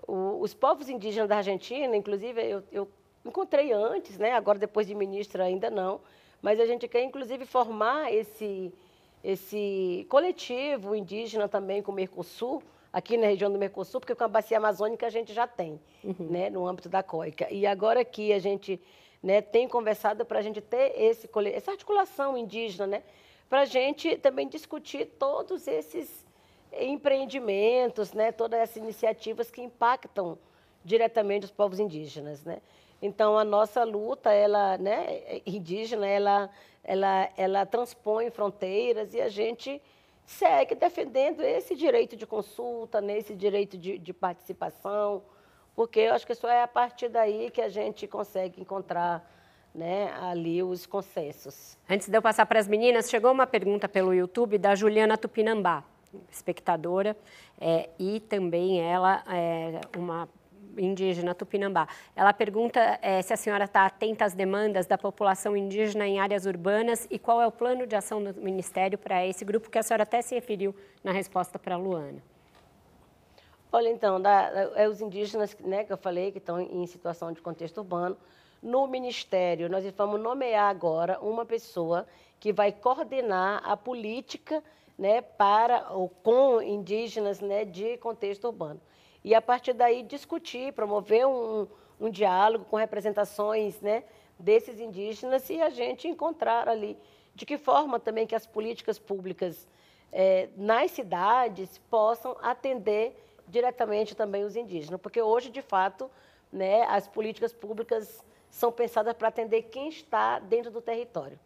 o, os povos indígenas da Argentina, inclusive, eu, eu encontrei antes, né? Agora, depois de ministra, ainda não. Mas a gente quer, inclusive, formar esse, esse coletivo indígena também com o Mercosul, aqui na região do Mercosul, porque com a bacia amazônica a gente já tem, uhum. né, no âmbito da COICA. E agora que a gente né, tem conversado para a gente ter esse, essa articulação indígena, né, para a gente também discutir todos esses empreendimentos, né, todas essas iniciativas que impactam diretamente os povos indígenas, né? Então a nossa luta, ela, né, indígena, ela, ela, ela transpõe fronteiras e a gente segue defendendo esse direito de consulta, nesse direito de, de, participação, porque eu acho que só é a partir daí que a gente consegue encontrar né, ali os consensos. Antes de eu passar para as meninas, chegou uma pergunta pelo YouTube da Juliana Tupinambá, espectadora, é, e também ela é uma indígena Tupinambá. Ela pergunta é, se a senhora está atenta às demandas da população indígena em áreas urbanas e qual é o plano de ação do Ministério para esse grupo, que a senhora até se referiu na resposta para a Luana. Olha, então, da, é os indígenas né, que eu falei, que estão em situação de contexto urbano. No Ministério, nós vamos nomear agora uma pessoa que vai coordenar a política né, para ou com indígenas né, de contexto urbano. E, a partir daí, discutir, promover um, um diálogo com representações né, desses indígenas e a gente encontrar ali de que forma também que as políticas públicas é, nas cidades possam atender diretamente também os indígenas, porque hoje, de fato, né, as políticas públicas são pensadas para atender quem está dentro do território.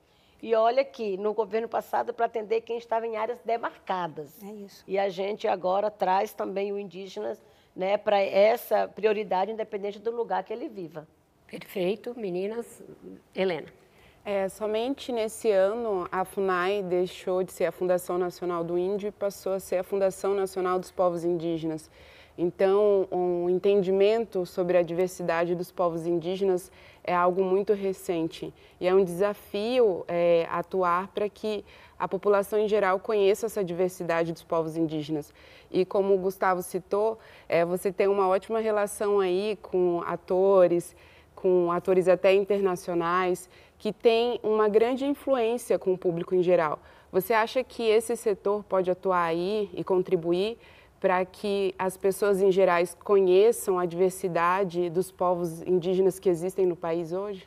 E olha que no governo passado para atender quem estava em áreas demarcadas. É isso. E a gente agora traz também o indígena né, para essa prioridade, independente do lugar que ele viva. Perfeito, meninas. Helena. É, somente nesse ano a FUNAI deixou de ser a Fundação Nacional do Índio e passou a ser a Fundação Nacional dos Povos Indígenas. Então, um entendimento sobre a diversidade dos povos indígenas é algo muito recente e é um desafio é, atuar para que a população em geral conheça essa diversidade dos povos indígenas. E como o Gustavo citou, é, você tem uma ótima relação aí com atores, com atores até internacionais que tem uma grande influência com o público em geral. Você acha que esse setor pode atuar aí e contribuir para que as pessoas em geral conheçam a diversidade dos povos indígenas que existem no país hoje?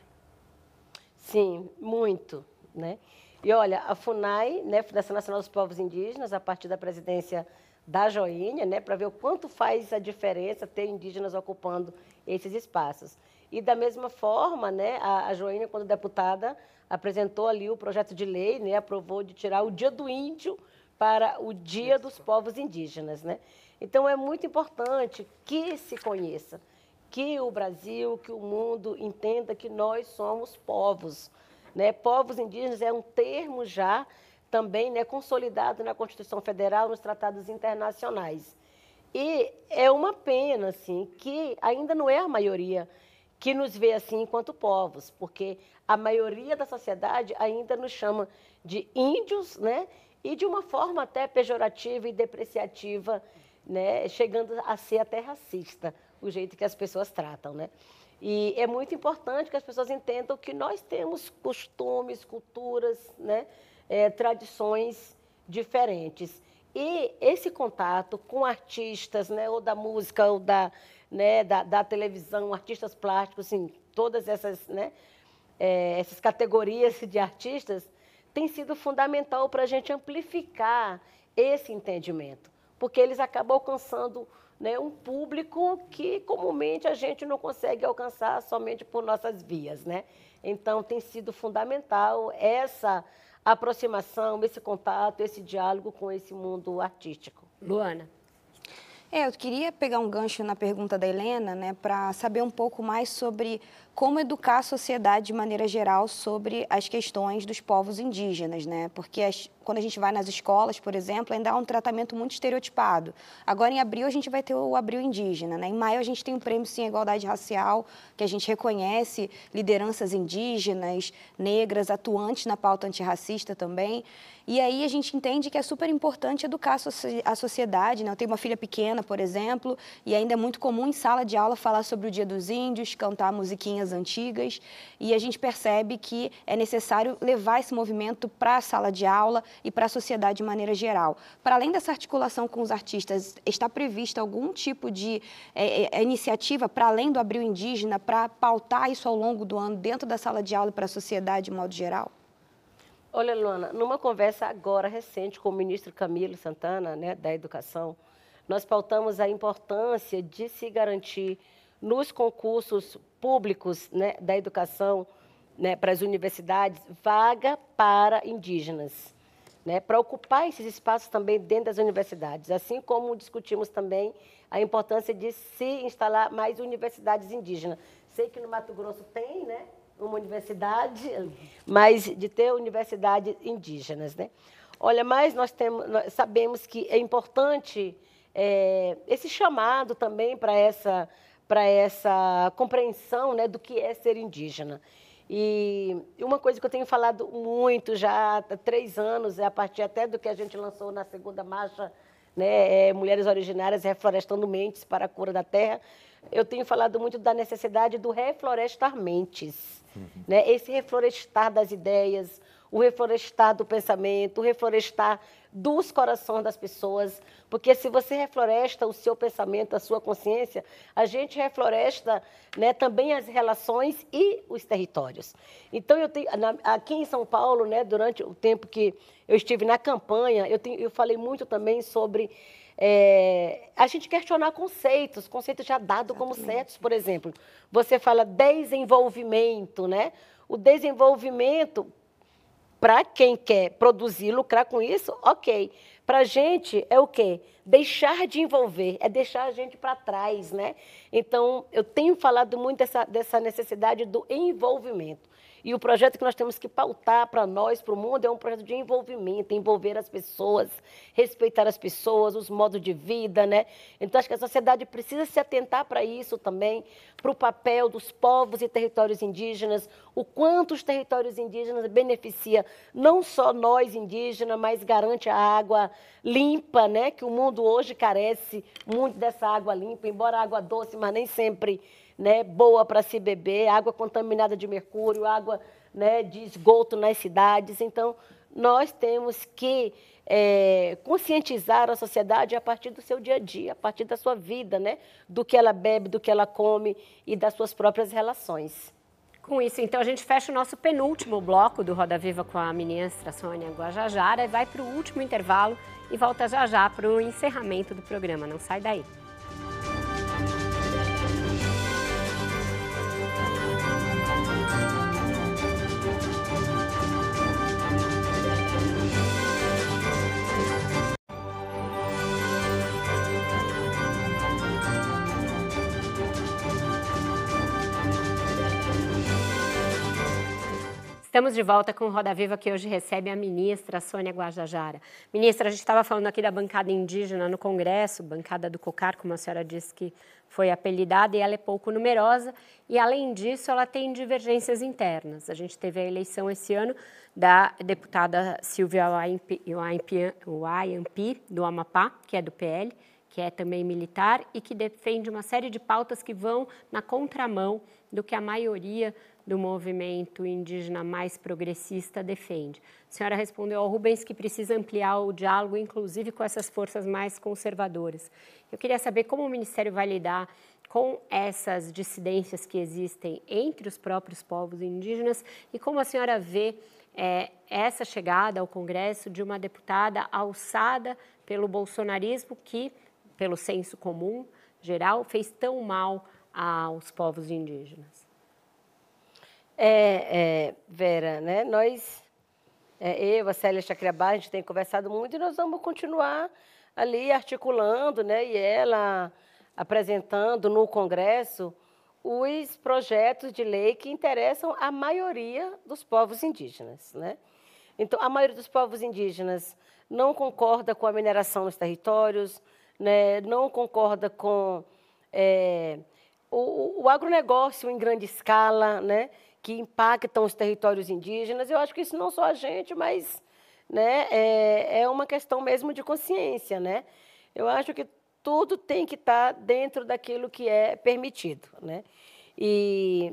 Sim, muito, né? E olha, a FUNAI, né, Fundação Nacional dos Povos Indígenas, a partir da presidência da Joinha, né, para ver o quanto faz a diferença ter indígenas ocupando esses espaços. E da mesma forma, né, a, a Joênia, quando deputada, apresentou ali o projeto de lei, né, aprovou de tirar o Dia do Índio para o Dia dos Povos Indígenas, né? Então é muito importante que se conheça, que o Brasil, que o mundo entenda que nós somos povos, né? Povos indígenas é um termo já também, né, consolidado na Constituição Federal, nos tratados internacionais. E é uma pena assim que ainda não é a maioria que nos vê assim enquanto povos, porque a maioria da sociedade ainda nos chama de índios, né? E de uma forma até pejorativa e depreciativa, né? Chegando a ser até racista, o jeito que as pessoas tratam, né? E é muito importante que as pessoas entendam que nós temos costumes, culturas, né? É, tradições diferentes. E esse contato com artistas, né? Ou da música, ou da né, da, da televisão, artistas plásticos, assim, todas essas, né, é, essas categorias de artistas, tem sido fundamental para a gente amplificar esse entendimento, porque eles acabam alcançando né, um público que comumente a gente não consegue alcançar somente por nossas vias. Né? Então, tem sido fundamental essa aproximação, esse contato, esse diálogo com esse mundo artístico. Luana. É, eu queria pegar um gancho na pergunta da Helena, né, para saber um pouco mais sobre como educar a sociedade de maneira geral sobre as questões dos povos indígenas, né? Porque as, quando a gente vai nas escolas, por exemplo, ainda há um tratamento muito estereotipado. Agora, em abril, a gente vai ter o Abril Indígena, né? Em maio, a gente tem o Prêmio Sim Igualdade Racial, que a gente reconhece lideranças indígenas, negras, atuantes na pauta antirracista também. E aí a gente entende que é super importante educar a sociedade. Né? Eu tenho uma filha pequena, por exemplo, e ainda é muito comum em sala de aula falar sobre o Dia dos Índios, cantar musiquinhas antigas. E a gente percebe que é necessário levar esse movimento para a sala de aula e para a sociedade de maneira geral. Para além dessa articulação com os artistas, está prevista algum tipo de é, é, iniciativa para além do Abril Indígena para pautar isso ao longo do ano dentro da sala de aula para a sociedade de modo geral? Olha, Luana, numa conversa agora recente com o ministro Camilo Santana, né, da Educação, nós pautamos a importância de se garantir nos concursos públicos né, da educação né, para as universidades vaga para indígenas, né, para ocupar esses espaços também dentro das universidades, assim como discutimos também a importância de se instalar mais universidades indígenas. Sei que no Mato Grosso tem, né? uma universidade, mas de ter universidades indígenas, né? Olha, mas nós, temos, nós sabemos que é importante é, esse chamado também para essa para essa compreensão né, do que é ser indígena. E uma coisa que eu tenho falado muito já há três anos, é a partir até do que a gente lançou na segunda marcha, né, é, Mulheres Originárias Reflorestando Mentes para a Cura da Terra, eu tenho falado muito da necessidade do reflorestar mentes. Uhum. Né? Esse reflorestar das ideias, o reflorestar do pensamento, o reflorestar dos corações das pessoas, porque se você refloresta o seu pensamento, a sua consciência, a gente refloresta né, também as relações e os territórios. Então, eu tenho, aqui em São Paulo, né, durante o tempo que eu estive na campanha, eu, tenho, eu falei muito também sobre é, a gente questionar conceitos, conceitos já dados como certos, por exemplo. Você fala desenvolvimento, né? O desenvolvimento para quem quer produzir, lucrar com isso, ok. Para a gente é o quê? Deixar de envolver, é deixar a gente para trás, né? Então, eu tenho falado muito dessa, dessa necessidade do envolvimento. E o projeto que nós temos que pautar para nós, para o mundo, é um projeto de envolvimento, envolver as pessoas, respeitar as pessoas, os modos de vida, né? Então, acho que a sociedade precisa se atentar para isso também, para o papel dos povos e territórios indígenas, o quanto os territórios indígenas beneficia não só nós indígenas, mas garante a água limpa, né? Que o mundo hoje carece muito dessa água limpa, embora água doce, mas nem sempre né, boa para se beber, água contaminada de mercúrio, água né, de esgoto nas cidades. Então, nós temos que é, conscientizar a sociedade a partir do seu dia a dia, a partir da sua vida, né, do que ela bebe, do que ela come e das suas próprias relações. Com isso, então, a gente fecha o nosso penúltimo bloco do Roda Viva com a ministra Sônia Guajajara, vai para o último intervalo e volta já já para o encerramento do programa. Não sai daí. Estamos de volta com o Roda Viva, que hoje recebe a ministra Sônia Guajajara. Ministra, a gente estava falando aqui da bancada indígena no Congresso, bancada do COCAR, como a senhora disse que foi apelidada, e ela é pouco numerosa, e além disso, ela tem divergências internas. A gente teve a eleição esse ano da deputada Silvia Wayampi, do Amapá, que é do PL, que é também militar e que defende uma série de pautas que vão na contramão do que a maioria do movimento indígena mais progressista defende. A senhora respondeu ao Rubens que precisa ampliar o diálogo, inclusive com essas forças mais conservadoras. Eu queria saber como o Ministério vai lidar com essas dissidências que existem entre os próprios povos indígenas e como a senhora vê é, essa chegada ao Congresso de uma deputada alçada pelo bolsonarismo que, pelo senso comum geral, fez tão mal aos povos indígenas. É, é, Vera, né? Nós, é, eu, a Célia Chacriabá, a gente tem conversado muito e nós vamos continuar ali articulando, né? E ela apresentando no Congresso os projetos de lei que interessam a maioria dos povos indígenas, né? Então, a maioria dos povos indígenas não concorda com a mineração nos territórios, né? não concorda com é, o, o agronegócio em grande escala, né? Que impactam os territórios indígenas. Eu acho que isso não só a gente, mas né, é, é uma questão mesmo de consciência. Né? Eu acho que tudo tem que estar dentro daquilo que é permitido. Né? E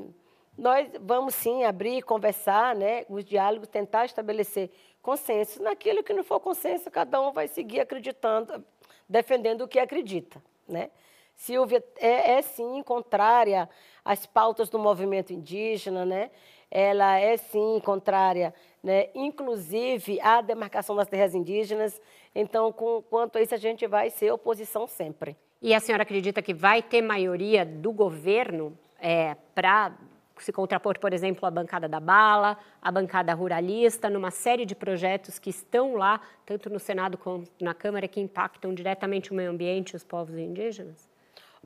nós vamos sim abrir, conversar, né, os diálogos, tentar estabelecer consenso. Naquilo que não for consenso, cada um vai seguir acreditando, defendendo o que acredita. Né? Silvia é, é sim contrária às pautas do movimento indígena, né? Ela é sim contrária, né? Inclusive à demarcação das terras indígenas. Então, com, quanto a isso, a gente vai ser oposição sempre. E a senhora acredita que vai ter maioria do governo é, para se contrapor, por exemplo, à bancada da bala, à bancada ruralista, numa série de projetos que estão lá, tanto no Senado como na Câmara, que impactam diretamente o meio ambiente e os povos indígenas?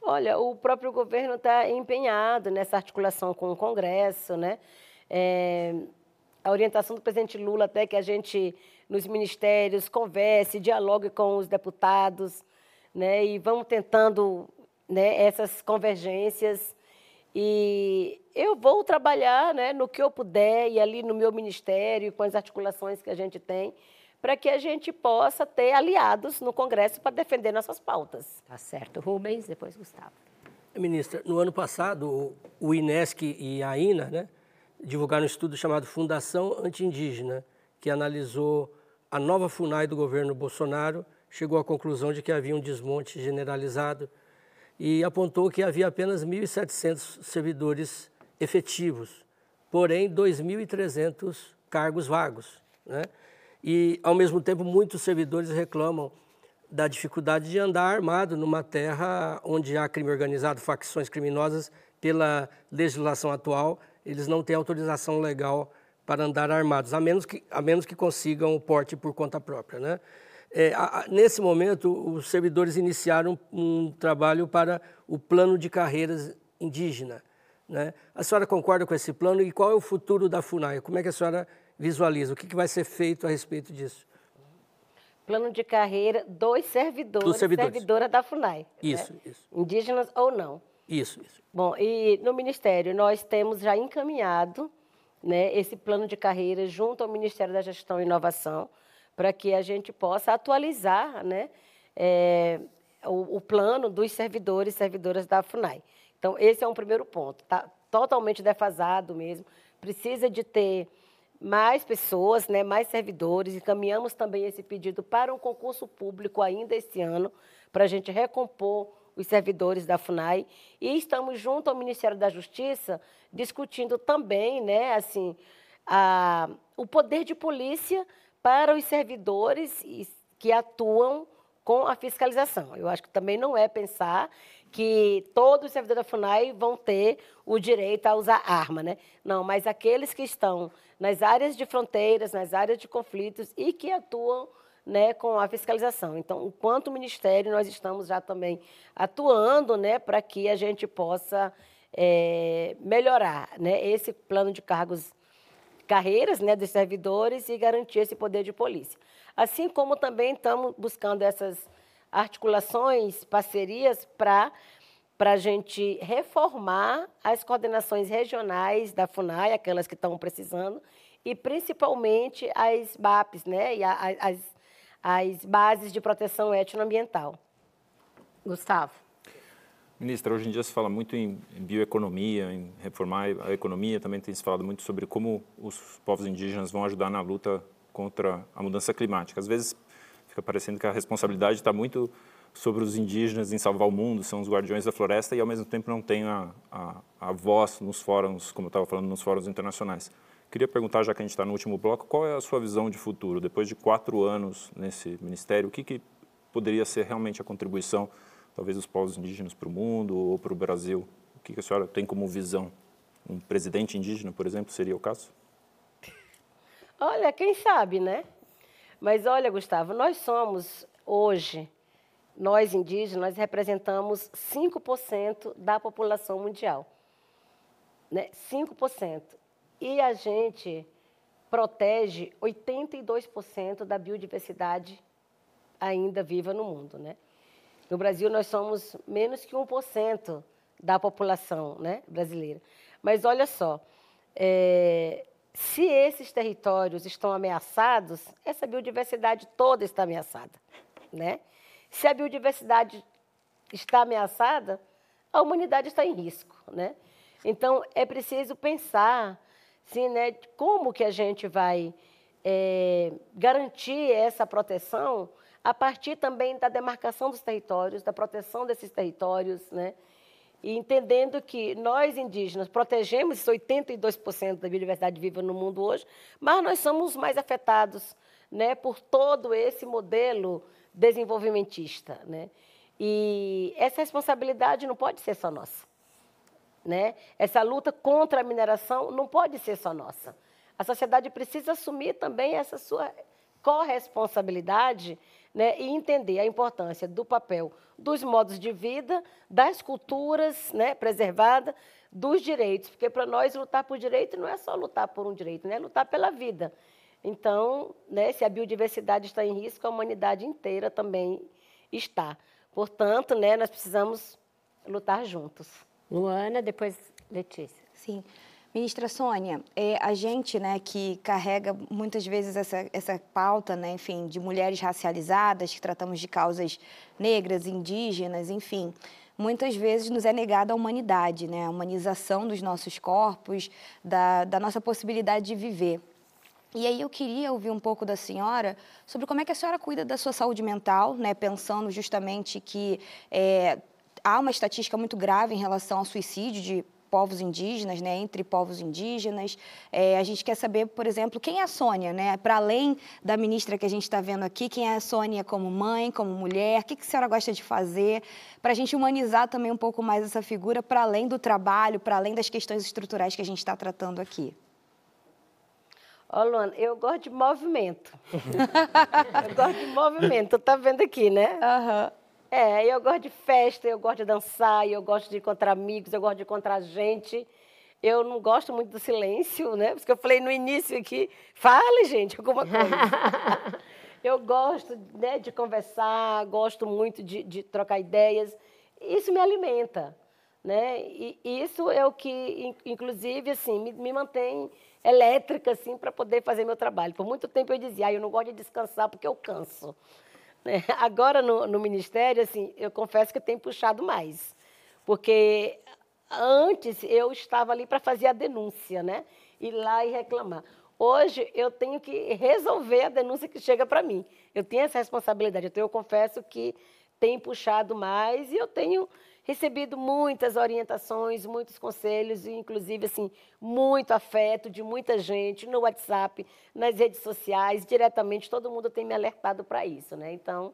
Olha, o próprio governo está empenhado nessa articulação com o Congresso, né? É, a orientação do presidente Lula até que a gente, nos ministérios, converse, dialogue com os deputados, né? E vamos tentando né, essas convergências e eu vou trabalhar né, no que eu puder e ali no meu ministério, com as articulações que a gente tem, para que a gente possa ter aliados no Congresso para defender nossas pautas. Tá certo. Rubens, depois Gustavo. Ministra, no ano passado, o INESC e a INA né, divulgaram um estudo chamado Fundação Anti-Indígena, que analisou a nova FUNAI do governo Bolsonaro, chegou à conclusão de que havia um desmonte generalizado e apontou que havia apenas 1.700 servidores efetivos, porém 2.300 cargos vagos. Né? E, ao mesmo tempo, muitos servidores reclamam da dificuldade de andar armado numa terra onde há crime organizado, facções criminosas, pela legislação atual, eles não têm autorização legal para andar armados, a menos que, a menos que consigam o porte por conta própria. Né? É, a, nesse momento, os servidores iniciaram um trabalho para o plano de carreiras indígena. Né? A senhora concorda com esse plano e qual é o futuro da FUNAI? Como é que a senhora visualiza? O que, que vai ser feito a respeito disso? Plano de carreira dos servidores, dos servidores. servidora da FUNAI. Né? Isso, né? isso. Indígenas ou não. Isso, isso. Bom, e no Ministério nós temos já encaminhado né, esse plano de carreira junto ao Ministério da Gestão e Inovação, para que a gente possa atualizar né, é, o, o, plano dos servidores e servidoras da FUNAI. Então, esse é um primeiro ponto. Está totalmente defasado mesmo. Precisa de ter mais pessoas, né, mais servidores. Encaminhamos também esse pedido para um concurso público ainda esse ano, para a gente recompor os servidores da FUNAI. E estamos junto ao Ministério da Justiça discutindo também né, assim, a, o poder de polícia para os servidores que atuam com a fiscalização. Eu acho que também não é pensar que todos os servidores da FUNAI vão ter o direito a usar arma, né? Não, mas aqueles que estão nas áreas de fronteiras, nas áreas de conflitos e que atuam né, com a fiscalização. Então, enquanto Ministério, nós estamos já também atuando né, para que a gente possa é, melhorar né, esse plano de cargos carreiras né, dos servidores e garantir esse poder de polícia. Assim como também estamos buscando essas articulações, parcerias para para a gente reformar as coordenações regionais da FUNAI, aquelas que estão precisando, e principalmente as BAPs, né, e a, as, as bases de proteção etnoambiental. Gustavo. Ministra, hoje em dia se fala muito em bioeconomia, em reformar a economia, também tem se falado muito sobre como os povos indígenas vão ajudar na luta contra a mudança climática. Às vezes fica parecendo que a responsabilidade está muito sobre os indígenas em salvar o mundo, são os guardiões da floresta e ao mesmo tempo não tem a, a, a voz nos fóruns, como eu estava falando, nos fóruns internacionais. Queria perguntar, já que a gente está no último bloco, qual é a sua visão de futuro? Depois de quatro anos nesse ministério, o que, que poderia ser realmente a contribuição talvez os povos indígenas para o mundo ou para o Brasil? O que a senhora tem como visão? Um presidente indígena, por exemplo, seria o caso? Olha, quem sabe, né? Mas olha, Gustavo, nós somos hoje, nós indígenas, nós representamos 5% da população mundial. Né? 5%. E a gente protege 82% da biodiversidade ainda viva no mundo, né? No Brasil, nós somos menos que 1% da população né, brasileira. Mas olha só, é, se esses territórios estão ameaçados, essa biodiversidade toda está ameaçada. Né? Se a biodiversidade está ameaçada, a humanidade está em risco. Né? Então, é preciso pensar sim, né, como que a gente vai é, garantir essa proteção a partir também da demarcação dos territórios, da proteção desses territórios, né? E entendendo que nós indígenas protegemos 82% da biodiversidade viva no mundo hoje, mas nós somos mais afetados, né, por todo esse modelo desenvolvimentista, né? E essa responsabilidade não pode ser só nossa, né? Essa luta contra a mineração não pode ser só nossa. A sociedade precisa assumir também essa sua corresponsabilidade né, e entender a importância do papel dos modos de vida, das culturas né, preservadas, dos direitos, porque para nós lutar por direito não é só lutar por um direito, né, é lutar pela vida. Então, né, se a biodiversidade está em risco, a humanidade inteira também está. Portanto, né, nós precisamos lutar juntos. Luana, depois Letícia. Sim. Ministra Sônia, é, a gente né, que carrega muitas vezes essa, essa pauta, né, enfim, de mulheres racializadas, que tratamos de causas negras, indígenas, enfim, muitas vezes nos é negada a humanidade, né, a humanização dos nossos corpos, da, da nossa possibilidade de viver. E aí eu queria ouvir um pouco da senhora sobre como é que a senhora cuida da sua saúde mental, né, pensando justamente que é, há uma estatística muito grave em relação ao suicídio de povos indígenas, né, entre povos indígenas. É, a gente quer saber, por exemplo, quem é a Sônia, né? Para além da ministra que a gente está vendo aqui, quem é a Sônia como mãe, como mulher, o que, que a senhora gosta de fazer, para a gente humanizar também um pouco mais essa figura, para além do trabalho, para além das questões estruturais que a gente está tratando aqui. Ô, Luana, eu gosto de movimento. eu gosto de movimento, tá vendo aqui, né? Aham. Uhum. É, eu gosto de festa, eu gosto de dançar, eu gosto de encontrar amigos, eu gosto de encontrar gente. Eu não gosto muito do silêncio, né? Porque eu falei no início aqui, fale, gente, alguma coisa. eu gosto né, de conversar, gosto muito de, de trocar ideias. Isso me alimenta, né? E isso é o que, inclusive, assim, me, me mantém elétrica, assim, para poder fazer meu trabalho. Por muito tempo eu dizia, ah, eu não gosto de descansar porque eu canso. Agora, no, no Ministério, assim, eu confesso que eu tenho puxado mais, porque antes eu estava ali para fazer a denúncia, né? Ir lá e reclamar. Hoje eu tenho que resolver a denúncia que chega para mim. Eu tenho essa responsabilidade. Então eu confesso que tenho puxado mais e eu tenho recebido muitas orientações, muitos conselhos, e inclusive assim, muito afeto de muita gente no WhatsApp, nas redes sociais, diretamente, todo mundo tem me alertado para isso, né? Então,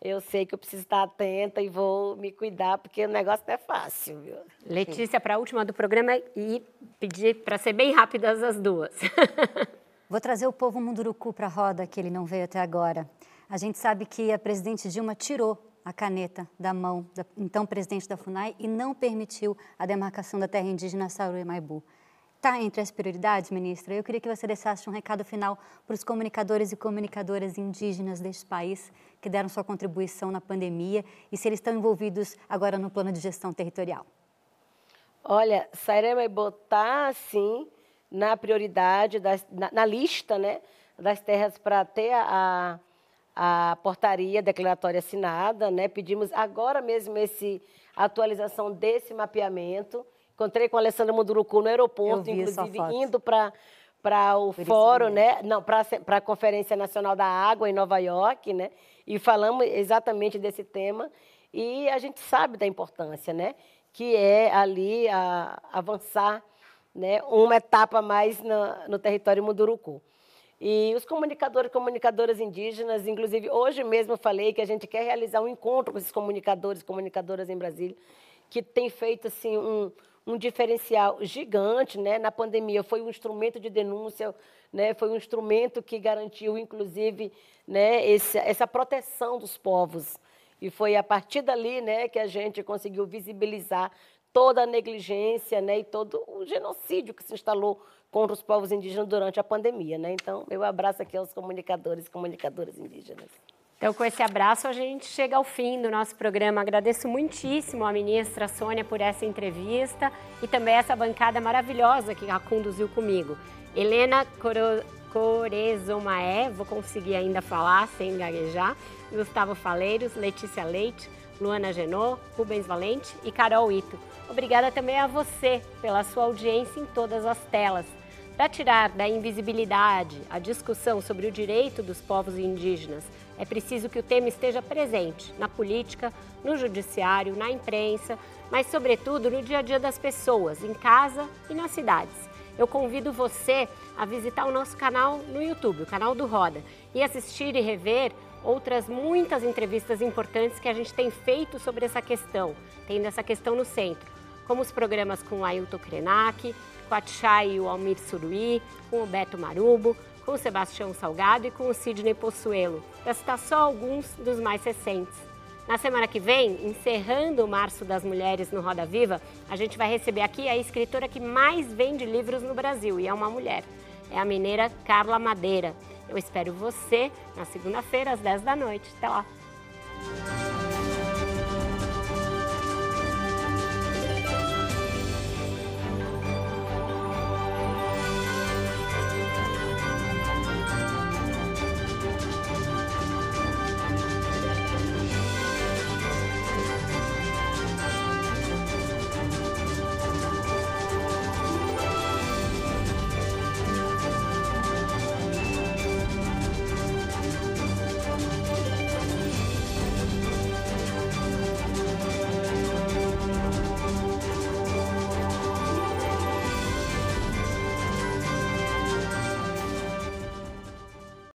eu sei que eu preciso estar atenta e vou me cuidar, porque o negócio não é fácil, viu? Letícia, para a última do programa e pedir para ser bem rápidas as duas. Vou trazer o povo Munduruku para a roda, que ele não veio até agora. A gente sabe que a presidente Dilma tirou a caneta da mão da então presidente da FUNAI e não permitiu a demarcação da terra indígena Sauru Maibu. Está entre as prioridades, ministra? Eu queria que você deixasse um recado final para os comunicadores e comunicadoras indígenas deste país que deram sua contribuição na pandemia e se eles estão envolvidos agora no plano de gestão territorial. Olha, Sairema está, sim, na prioridade, das, na, na, lista né, das terras para ter a, a portaria declaratória assinada, né? Pedimos agora mesmo esse atualização desse mapeamento. Encontrei com a Alessandra Munduruku no aeroporto, inclusive indo para para o Por fórum, né? Não, para a Conferência Nacional da Água em Nova York, né? E falamos exatamente desse tema e a gente sabe da importância, né? Que é ali a, avançar, né? Uma etapa mais no, no território Munduruku. E os comunicadores e comunicadoras indígenas, inclusive hoje mesmo falei que a gente quer realizar um encontro com esses comunicadores e comunicadoras em Brasília, que tem feito assim um, um diferencial gigante, né? Na pandemia foi um instrumento de denúncia, né? Foi um instrumento que garantiu, inclusive, né? Esse, essa proteção dos povos. E foi a partir dali, né, que a gente conseguiu visibilizar toda a negligência, né, e todo o genocídio que se instalou contra os povos indígenas durante a pandemia. Né? Então, eu abraço aqui aos comunicadores e comunicadoras indígenas. Então, com esse abraço, a gente chega ao fim do nosso programa. Agradeço muitíssimo à ministra Sônia por essa entrevista e também essa bancada maravilhosa que a conduziu comigo. Helena Coro... Corezomaé, vou conseguir ainda falar sem gaguejar, Gustavo Faleiros, Letícia Leite, Luana Genô, Rubens Valente e Carol Ito. Obrigada também a você pela sua audiência em todas as telas. Para tirar da invisibilidade a discussão sobre o direito dos povos indígenas, é preciso que o tema esteja presente na política, no judiciário, na imprensa, mas, sobretudo, no dia a dia das pessoas, em casa e nas cidades. Eu convido você a visitar o nosso canal no YouTube, o canal do Roda, e assistir e rever outras muitas entrevistas importantes que a gente tem feito sobre essa questão, tendo essa questão no centro como os programas com o Ailton Krenak, com a Tchai e o Almir Suruí, com o Beto Marubo, com o Sebastião Salgado e com o Sidney Possuelo, para citar só alguns dos mais recentes. Na semana que vem, encerrando o Março das Mulheres no Roda Viva, a gente vai receber aqui a escritora que mais vende livros no Brasil, e é uma mulher. É a mineira Carla Madeira. Eu espero você na segunda-feira, às 10 da noite. Até lá!